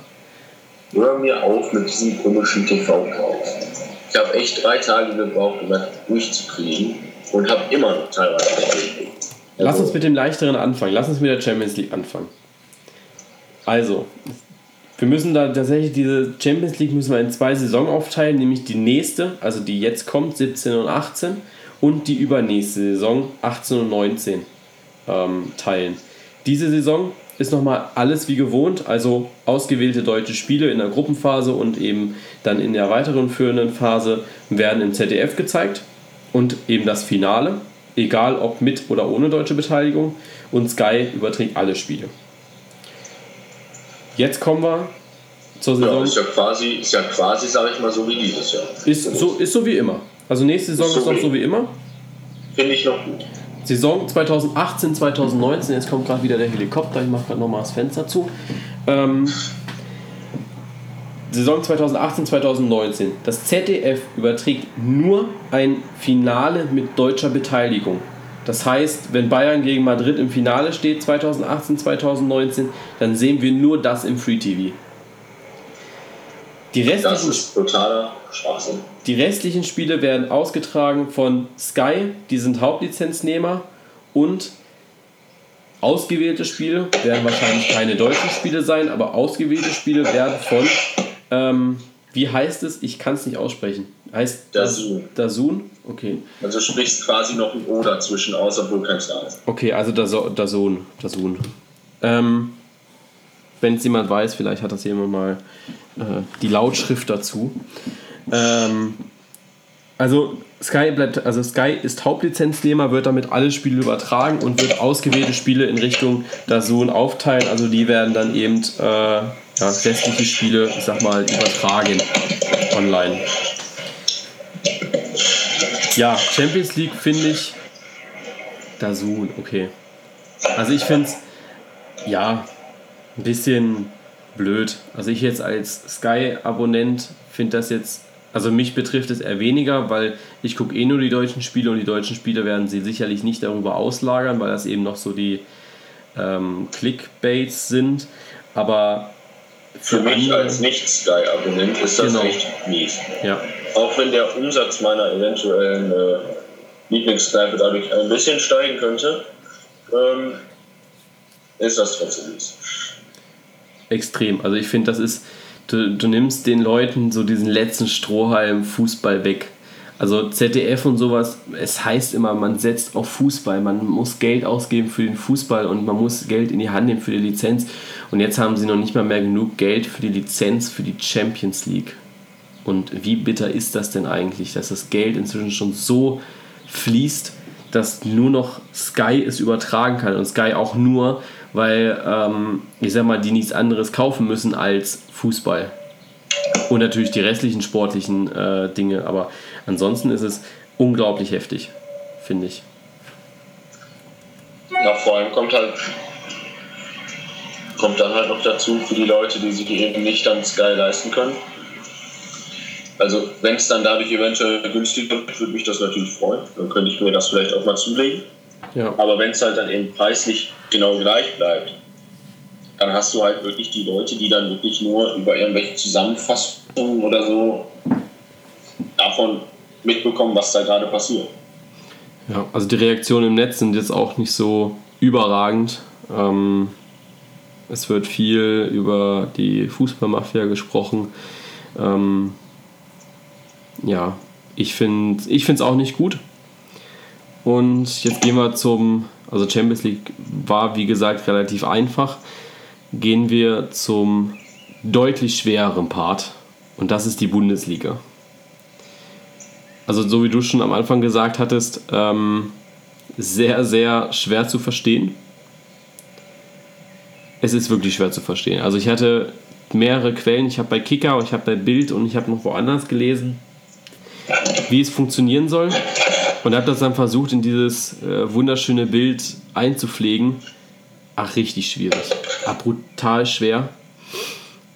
Speaker 2: Hör mir auf mit diesem komischen TV-Chaos. Ich habe echt drei Tage gebraucht, um das durchzukriegen und habe immer noch teilweise
Speaker 1: also, Lass uns mit dem leichteren anfangen. Lass uns mit der Champions League anfangen. Also, wir müssen da tatsächlich diese Champions League müssen wir in zwei Saisonen aufteilen, nämlich die nächste, also die jetzt kommt, 17 und 18, und die übernächste Saison, 18 und 19, ähm, teilen. Diese Saison ist nochmal alles wie gewohnt, also ausgewählte deutsche Spiele in der Gruppenphase und eben dann in der weiteren führenden Phase werden im ZDF gezeigt und eben das Finale, egal ob mit oder ohne deutsche Beteiligung und Sky überträgt alle Spiele. Jetzt kommen wir zur Saison.
Speaker 2: Ja, ist ja quasi, ist ja quasi sage ich mal, so wie dieses Jahr.
Speaker 1: Ist so, ist so wie immer. Also nächste Saison ist, so ist noch so wie immer.
Speaker 2: Finde ich noch gut.
Speaker 1: Saison 2018, 2019, jetzt kommt gerade wieder der Helikopter, ich mache gerade nochmal das Fenster zu. Ähm, Saison 2018, 2019. Das ZDF überträgt nur ein Finale mit deutscher Beteiligung. Das heißt, wenn Bayern gegen Madrid im Finale steht 2018, 2019, dann sehen wir nur das im Free TV. Die restlichen,
Speaker 2: das ist totaler Schwachsinn.
Speaker 1: Die restlichen Spiele werden ausgetragen von Sky, die sind Hauptlizenznehmer und ausgewählte Spiele werden wahrscheinlich keine deutschen Spiele sein, aber ausgewählte Spiele werden von, ähm, wie heißt es? Ich kann es nicht aussprechen. Heißt
Speaker 2: Dazun.
Speaker 1: Dazun? Okay.
Speaker 2: Also sprichst quasi noch ein O dazwischen aus, obwohl kein Star ist.
Speaker 1: Okay, also Dazun. Dazun. Ähm, Wenn es jemand weiß, vielleicht hat das jemand mal äh, die Lautschrift dazu. Ähm, also Sky bleibt, also Sky ist Hauptlizenznehmer, wird damit alle Spiele übertragen und wird ausgewählte Spiele in Richtung Dazun aufteilen. Also die werden dann eben äh, ja, restliche Spiele, ich sag mal, übertragen online. Ja, Champions League finde ich Dazun, okay. Also ich finde es, ja, ein bisschen blöd. Also ich jetzt als Sky-Abonnent finde das jetzt, also mich betrifft es eher weniger, weil ich gucke eh nur die deutschen Spiele und die deutschen Spiele werden sie sicherlich nicht darüber auslagern, weil das eben noch so die ähm, Clickbaits sind. Aber
Speaker 2: für, für mich als Nicht-Sky-Abonnent ist das genau. echt mies.
Speaker 1: Ja.
Speaker 2: Auch wenn der Umsatz meiner eventuellen äh, Lieblingskneipe dadurch ein bisschen steigen könnte, ähm, ist das trotzdem mies
Speaker 1: extrem. Also ich finde, das ist, du, du nimmst den Leuten so diesen letzten Strohhalm Fußball weg. Also ZDF und sowas, es heißt immer, man setzt auf Fußball, man muss Geld ausgeben für den Fußball und man muss Geld in die Hand nehmen für die Lizenz. Und jetzt haben sie noch nicht mal mehr genug Geld für die Lizenz für die Champions League. Und wie bitter ist das denn eigentlich, dass das Geld inzwischen schon so fließt, dass nur noch Sky es übertragen kann und Sky auch nur, weil ähm, ich sag mal, die nichts anderes kaufen müssen als Fußball. Und natürlich die restlichen sportlichen äh, Dinge, aber ansonsten ist es unglaublich heftig, finde ich.
Speaker 2: Ja, vor allem kommt halt kommt dann halt noch dazu für die Leute, die sich eben nicht dann Sky leisten können. Also wenn es dann dadurch eventuell günstiger wird, würde mich das natürlich freuen. Dann könnte ich mir das vielleicht auch mal zulegen.
Speaker 1: Ja.
Speaker 2: Aber wenn es halt dann eben preislich genau gleich bleibt, dann hast du halt wirklich die Leute, die dann wirklich nur über irgendwelche Zusammenfassungen oder so davon mitbekommen, was da gerade passiert.
Speaker 1: Ja, also die Reaktionen im Netz sind jetzt auch nicht so überragend. Ähm, es wird viel über die Fußballmafia gesprochen. Ähm, ja, ich finde es auch nicht gut. Und jetzt gehen wir zum, also Champions League war wie gesagt relativ einfach. Gehen wir zum deutlich schwereren Part und das ist die Bundesliga. Also so wie du schon am Anfang gesagt hattest, ähm, sehr, sehr schwer zu verstehen. es ist wirklich schwer zu verstehen. Also ich hatte mehrere Quellen, ich habe bei Kicker, ich habe bei Bild und ich habe noch woanders gelesen, wie es funktionieren soll und habe das dann versucht in dieses äh, wunderschöne Bild einzupflegen. Ach, richtig schwierig. Ach, brutal schwer.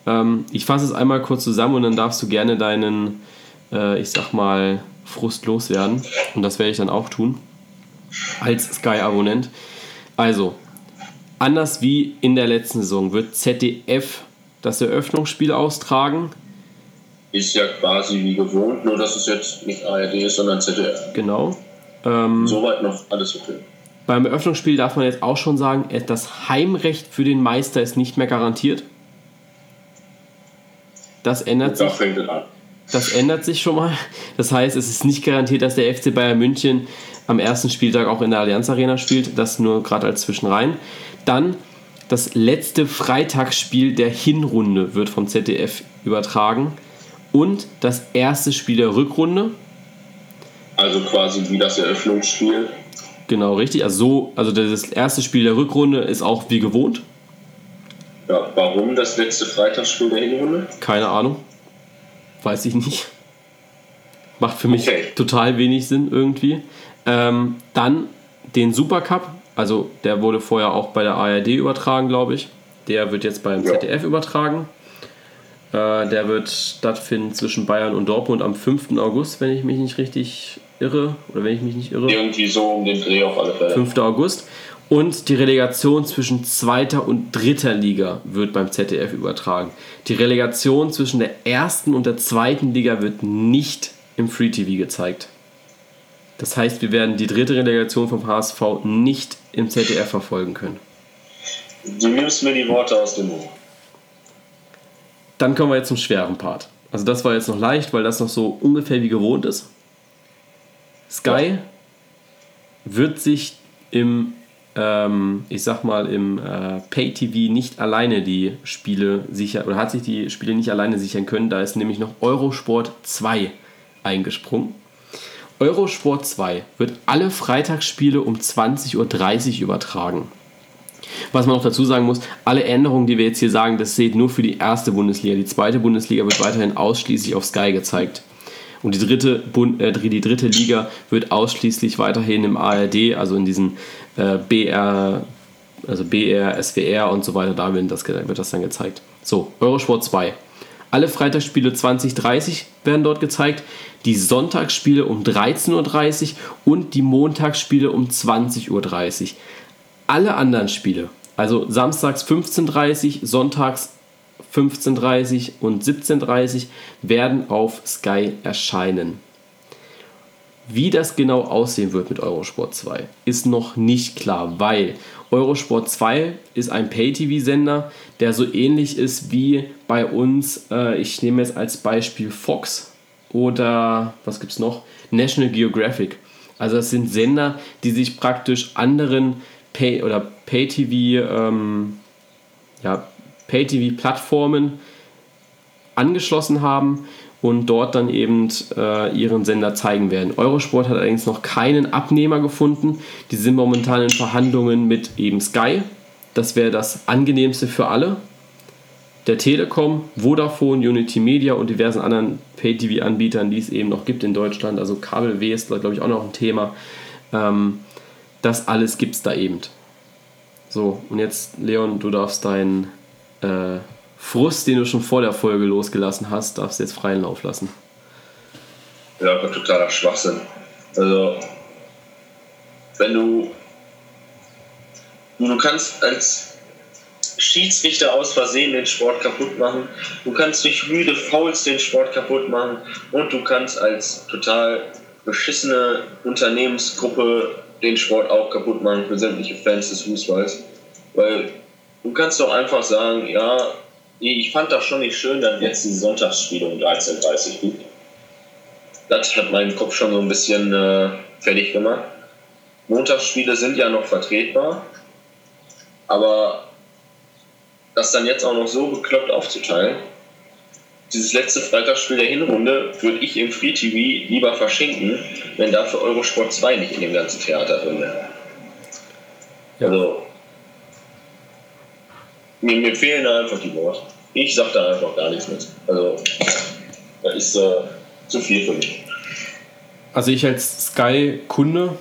Speaker 1: Ähm, ich fasse es einmal kurz zusammen und dann darfst du gerne deinen, äh, ich sag mal, Frust loswerden. Und das werde ich dann auch tun. Als Sky-Abonnent. Also, anders wie in der letzten Saison wird ZDF das Eröffnungsspiel austragen.
Speaker 2: Ist ja quasi wie gewohnt, nur dass es jetzt nicht ARD ist, sondern ZDF.
Speaker 1: Genau.
Speaker 2: Ähm, Soweit noch alles okay.
Speaker 1: Beim Eröffnungsspiel darf man jetzt auch schon sagen, das Heimrecht für den Meister ist nicht mehr garantiert. Das ändert sich. Das ändert sich schon mal. Das heißt, es ist nicht garantiert, dass der FC Bayern München am ersten Spieltag auch in der Allianz Arena spielt. Das nur gerade als Zwischenrein. Dann das letzte Freitagsspiel der Hinrunde wird vom ZDF übertragen. Und das erste Spiel der Rückrunde.
Speaker 2: Also quasi wie das Eröffnungsspiel.
Speaker 1: Genau, richtig. Also, so, also das erste Spiel der Rückrunde ist auch wie gewohnt.
Speaker 2: Ja, warum das letzte Freitagsspiel der Hinrunde?
Speaker 1: Keine Ahnung. Weiß ich nicht. Macht für mich okay. total wenig Sinn irgendwie. Ähm, dann den Supercup, also der wurde vorher auch bei der ARD übertragen, glaube ich. Der wird jetzt beim ja. ZDF übertragen. Äh, der wird stattfinden zwischen Bayern und Dortmund am 5. August, wenn ich mich nicht richtig irre. Oder wenn ich mich nicht irre.
Speaker 2: Irgendwie so um den Dreh auf alle Fälle.
Speaker 1: 5. August. Und die Relegation zwischen zweiter und dritter Liga wird beim ZDF übertragen. Die Relegation zwischen der ersten und der zweiten Liga wird nicht im Free TV gezeigt. Das heißt, wir werden die dritte Relegation vom HSV nicht im ZDF verfolgen können.
Speaker 2: Du nimmst mir die Worte aus dem Mund.
Speaker 1: Dann kommen wir jetzt zum schweren Part. Also das war jetzt noch leicht, weil das noch so ungefähr wie gewohnt ist. Sky wird sich im ähm, ich sag mal, im äh, Pay-TV nicht alleine die Spiele sichern, oder hat sich die Spiele nicht alleine sichern können. Da ist nämlich noch Eurosport 2 eingesprungen. Eurosport 2 wird alle Freitagsspiele um 20.30 Uhr übertragen. Was man noch dazu sagen muss, alle Änderungen, die wir jetzt hier sagen, das seht nur für die erste Bundesliga. Die zweite Bundesliga wird weiterhin ausschließlich auf Sky gezeigt. Und die dritte, Bund, äh, die dritte Liga wird ausschließlich weiterhin im ARD, also in diesen äh, BR, also BR, SWR und so weiter, da wird das, wird das dann gezeigt. So, Eurosport 2. Alle Freitagsspiele 2030 werden dort gezeigt, die Sonntagsspiele um 13.30 Uhr und die Montagsspiele um 20.30 Uhr. Alle anderen Spiele, also samstags 15.30 Uhr, sonntags 15.30 und 17.30 werden auf Sky erscheinen. Wie das genau aussehen wird mit Eurosport 2 ist noch nicht klar, weil Eurosport 2 ist ein Pay-TV-Sender, der so ähnlich ist wie bei uns, äh, ich nehme jetzt als Beispiel Fox oder was gibt es noch? National Geographic. Also das sind Sender, die sich praktisch anderen Pay- oder Pay-TV ähm, ja, Pay-TV-Plattformen angeschlossen haben und dort dann eben äh, ihren Sender zeigen werden. Eurosport hat allerdings noch keinen Abnehmer gefunden. Die sind momentan in Verhandlungen mit eben Sky. Das wäre das angenehmste für alle. Der Telekom, Vodafone, Unity Media und diversen anderen Pay-TV-Anbietern, die es eben noch gibt in Deutschland. Also Kabel W ist, glaube ich, auch noch ein Thema. Ähm, das alles gibt es da eben. So, und jetzt, Leon, du darfst deinen äh, Frust, den du schon vor der Folge losgelassen hast, darfst du jetzt freien Lauf lassen.
Speaker 2: Ja, totaler Schwachsinn. Also, wenn du. Du kannst als Schiedsrichter aus Versehen den Sport kaputt machen, du kannst durch müde Fouls den Sport kaputt machen und du kannst als total beschissene Unternehmensgruppe den Sport auch kaputt machen für sämtliche Fans des Fußballs. Weil Du kannst doch einfach sagen, ja, ich fand das schon nicht schön, dass jetzt die Sonntagsspiele um 13.30 Uhr gibt. Das hat meinen Kopf schon so ein bisschen äh, fertig gemacht. Montagsspiele sind ja noch vertretbar, aber das dann jetzt auch noch so bekloppt aufzuteilen, dieses letzte Freitagsspiel der Hinrunde würde ich im Free TV lieber verschenken, wenn dafür Eurosport 2 nicht in dem ganzen Theater drin wäre. Ja. Also mir, mir fehlen da einfach die Worte. Ich sag da einfach gar nichts mit. Also, das ist äh, zu viel für mich.
Speaker 1: Also ich als Sky-Kunde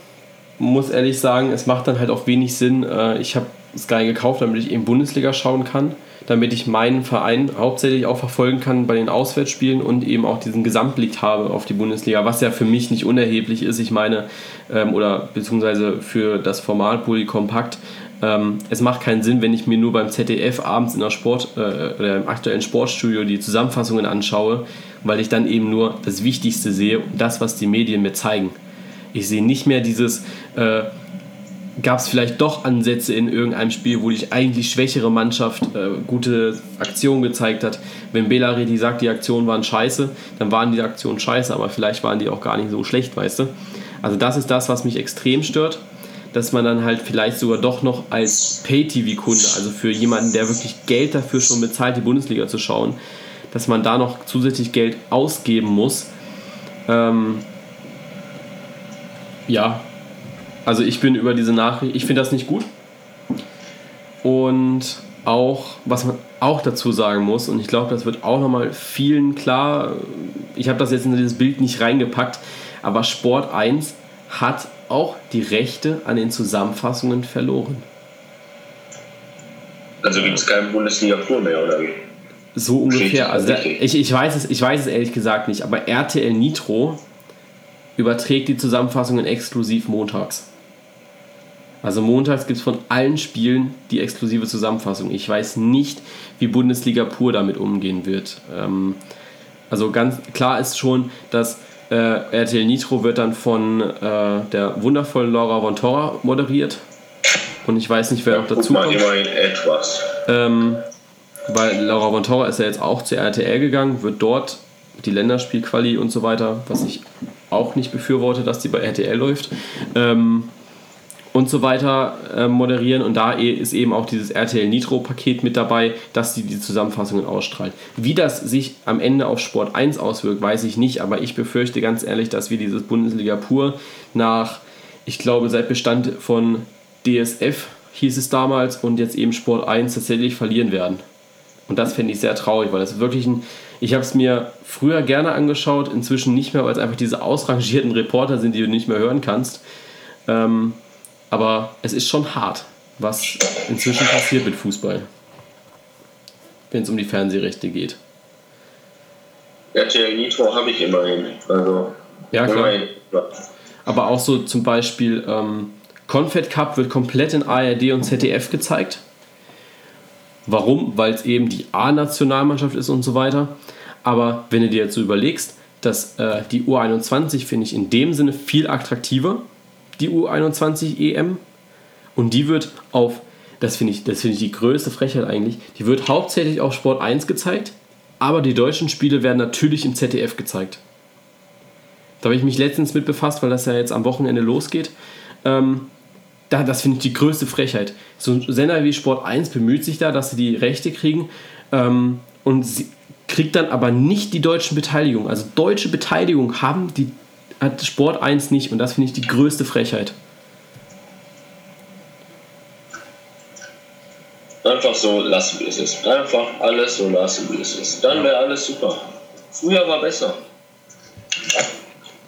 Speaker 1: muss ehrlich sagen, es macht dann halt auch wenig Sinn. Äh, ich habe Sky gekauft, damit ich eben Bundesliga schauen kann, damit ich meinen Verein hauptsächlich auch verfolgen kann bei den Auswärtsspielen und eben auch diesen Gesamtblick habe auf die Bundesliga, was ja für mich nicht unerheblich ist. Ich meine, ähm, oder beziehungsweise für das Format Bully Kompakt. Ähm, es macht keinen Sinn, wenn ich mir nur beim ZDF abends in der Sport äh, oder im aktuellen Sportstudio die Zusammenfassungen anschaue, weil ich dann eben nur das Wichtigste sehe, das, was die Medien mir zeigen. Ich sehe nicht mehr dieses, äh, gab es vielleicht doch Ansätze in irgendeinem Spiel, wo die eigentlich schwächere Mannschaft äh, gute Aktionen gezeigt hat. Wenn Belariti sagt, die Aktionen waren scheiße, dann waren die Aktionen scheiße, aber vielleicht waren die auch gar nicht so schlecht, weißt du? Also das ist das, was mich extrem stört, dass man dann halt vielleicht sogar doch noch als Pay-TV-Kunde, also für jemanden, der wirklich Geld dafür schon bezahlt, die Bundesliga zu schauen, dass man da noch zusätzlich Geld ausgeben muss. Ähm, ja, also ich bin über diese Nachricht, ich finde das nicht gut. Und auch, was man auch dazu sagen muss, und ich glaube, das wird auch nochmal vielen klar, ich habe das jetzt in dieses Bild nicht reingepackt, aber Sport 1 hat auch die Rechte an den Zusammenfassungen verloren.
Speaker 2: Also gibt es keinen Bundesliga-Tour mehr, oder wie?
Speaker 1: So ungefähr. Also da, ich, ich, weiß es, ich weiß es ehrlich gesagt nicht, aber RTL Nitro überträgt die Zusammenfassungen exklusiv montags. Also montags gibt es von allen Spielen die exklusive Zusammenfassung. Ich weiß nicht, wie Bundesliga pur damit umgehen wird. Ähm, also ganz klar ist schon, dass äh, RTL Nitro wird dann von äh, der wundervollen Laura von Torra moderiert. Und ich weiß nicht, wer noch dazu kommt. Immerhin etwas. Ähm, weil Laura von Torra ist ja jetzt auch zu RTL gegangen, wird dort die Länderspielquali und so weiter, was ich auch nicht befürworte, dass die bei RTL läuft, ähm, und so weiter äh, moderieren. Und da e-, ist eben auch dieses RTL Nitro-Paket mit dabei, dass die die Zusammenfassungen ausstrahlt. Wie das sich am Ende auf Sport 1 auswirkt, weiß ich nicht, aber ich befürchte ganz ehrlich, dass wir dieses Bundesliga pur nach, ich glaube, seit Bestand von DSF hieß es damals und jetzt eben Sport 1 tatsächlich verlieren werden. Und das finde ich sehr traurig, weil das wirklich ein. Ich habe es mir früher gerne angeschaut, inzwischen nicht mehr, weil es einfach diese ausrangierten Reporter sind, die du nicht mehr hören kannst. Ähm, aber es ist schon hart, was inzwischen passiert mit Fußball, wenn es um die Fernsehrechte geht.
Speaker 2: RTL Nitro habe ich immerhin. Also,
Speaker 1: ja, klar. Immerhin. Aber auch so zum Beispiel ähm, Confed Cup wird komplett in ARD und ZDF gezeigt. Warum? Weil es eben die A-Nationalmannschaft ist und so weiter. Aber wenn du dir jetzt so überlegst, dass äh, die U21 finde ich in dem Sinne viel attraktiver, die U21 EM. Und die wird auf, das finde ich, find ich die größte Frechheit eigentlich, die wird hauptsächlich auf Sport 1 gezeigt, aber die deutschen Spiele werden natürlich im ZDF gezeigt. Da habe ich mich letztens mit befasst, weil das ja jetzt am Wochenende losgeht. Ähm, da, das finde ich die größte Frechheit. So ein Sender wie Sport 1 bemüht sich da, dass sie die Rechte kriegen ähm, und sie kriegt dann aber nicht die deutschen Beteiligung. Also deutsche Beteiligung haben die hat Sport 1 nicht und das finde ich die größte Frechheit.
Speaker 2: Einfach so lassen, wie es ist. Einfach alles so lassen, wie es ist. Dann wäre alles super. Früher war besser.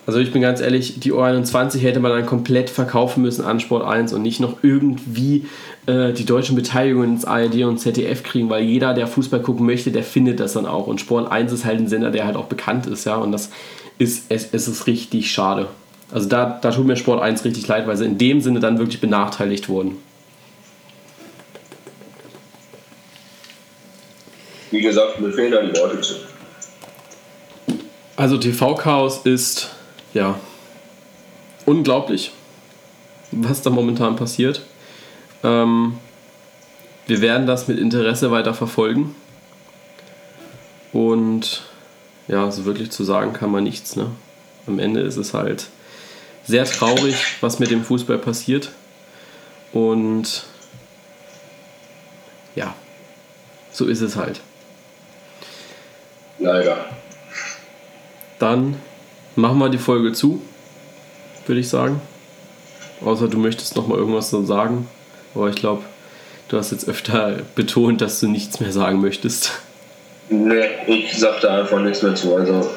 Speaker 1: Also ich bin ganz ehrlich, die U21 hätte man dann komplett verkaufen müssen an Sport 1 und nicht noch irgendwie äh, die deutschen Beteiligungen ins ARD und ZDF kriegen, weil jeder, der Fußball gucken möchte, der findet das dann auch. Und Sport 1 ist halt ein Sender, der halt auch bekannt ist, ja. Und das ist, es, es ist richtig schade. Also da, da tut mir Sport 1 richtig leid, weil sie in dem Sinne dann wirklich benachteiligt wurden.
Speaker 2: Wie gesagt, mir fehlen da die Worte zu.
Speaker 1: Also TV-Chaos ist ja, unglaublich, was da momentan passiert. Ähm, wir werden das mit Interesse weiter verfolgen. Und ja, so wirklich zu sagen kann man nichts. Ne? Am Ende ist es halt sehr traurig, was mit dem Fußball passiert. Und ja, so ist es halt.
Speaker 2: Leider.
Speaker 1: Dann machen wir die Folge zu, würde ich sagen. Außer du möchtest noch mal irgendwas so sagen. Aber ich glaube, Du hast jetzt öfter betont, dass du nichts mehr sagen möchtest.
Speaker 2: Nee, ich sag da einfach nichts mehr zu. Also.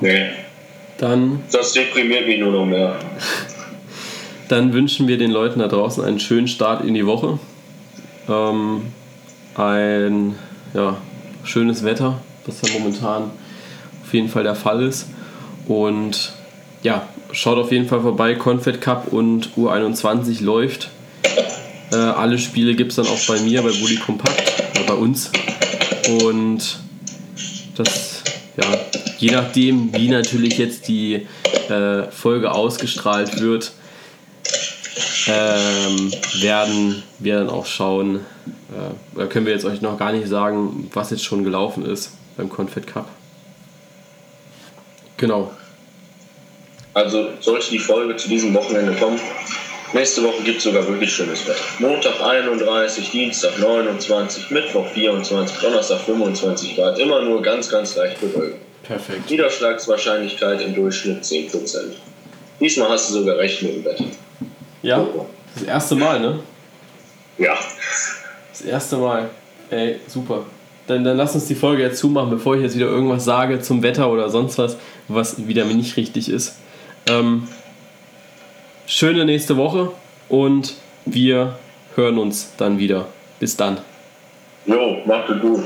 Speaker 2: Nee.
Speaker 1: Dann.
Speaker 2: Das deprimiert mich nur noch mehr.
Speaker 1: Dann wünschen wir den Leuten da draußen einen schönen Start in die Woche. Ähm, ein ja, schönes Wetter, was ja momentan auf jeden Fall der Fall ist. Und ja, schaut auf jeden Fall vorbei. Confed Cup und U21 läuft. Äh, alle Spiele gibt es dann auch bei mir, bei Bully Kompakt, äh, bei uns. Und das, ja, je nachdem, wie natürlich jetzt die äh, Folge ausgestrahlt wird, ähm, werden wir dann auch schauen, äh, können wir jetzt euch noch gar nicht sagen, was jetzt schon gelaufen ist beim Confed Cup. Genau.
Speaker 2: Also sollte die Folge zu diesem Wochenende kommen, nächste Woche gibt es sogar wirklich schönes Wetter. Montag 31, Dienstag 29, Mittwoch 24, Donnerstag 25 Grad. Immer nur ganz, ganz leicht bewölkt.
Speaker 1: Perfekt.
Speaker 2: Niederschlagswahrscheinlichkeit im Durchschnitt 10%. Diesmal hast du sogar recht mit dem Wetter.
Speaker 1: Ja, das erste Mal, ne?
Speaker 2: Ja.
Speaker 1: Das erste Mal. Ey, super. Dann, dann lass uns die Folge jetzt zumachen, bevor ich jetzt wieder irgendwas sage zum Wetter oder sonst was, was wieder nicht richtig ist. Ähm, schöne nächste Woche und wir hören uns dann wieder. Bis dann.
Speaker 2: Jo, macht es gut.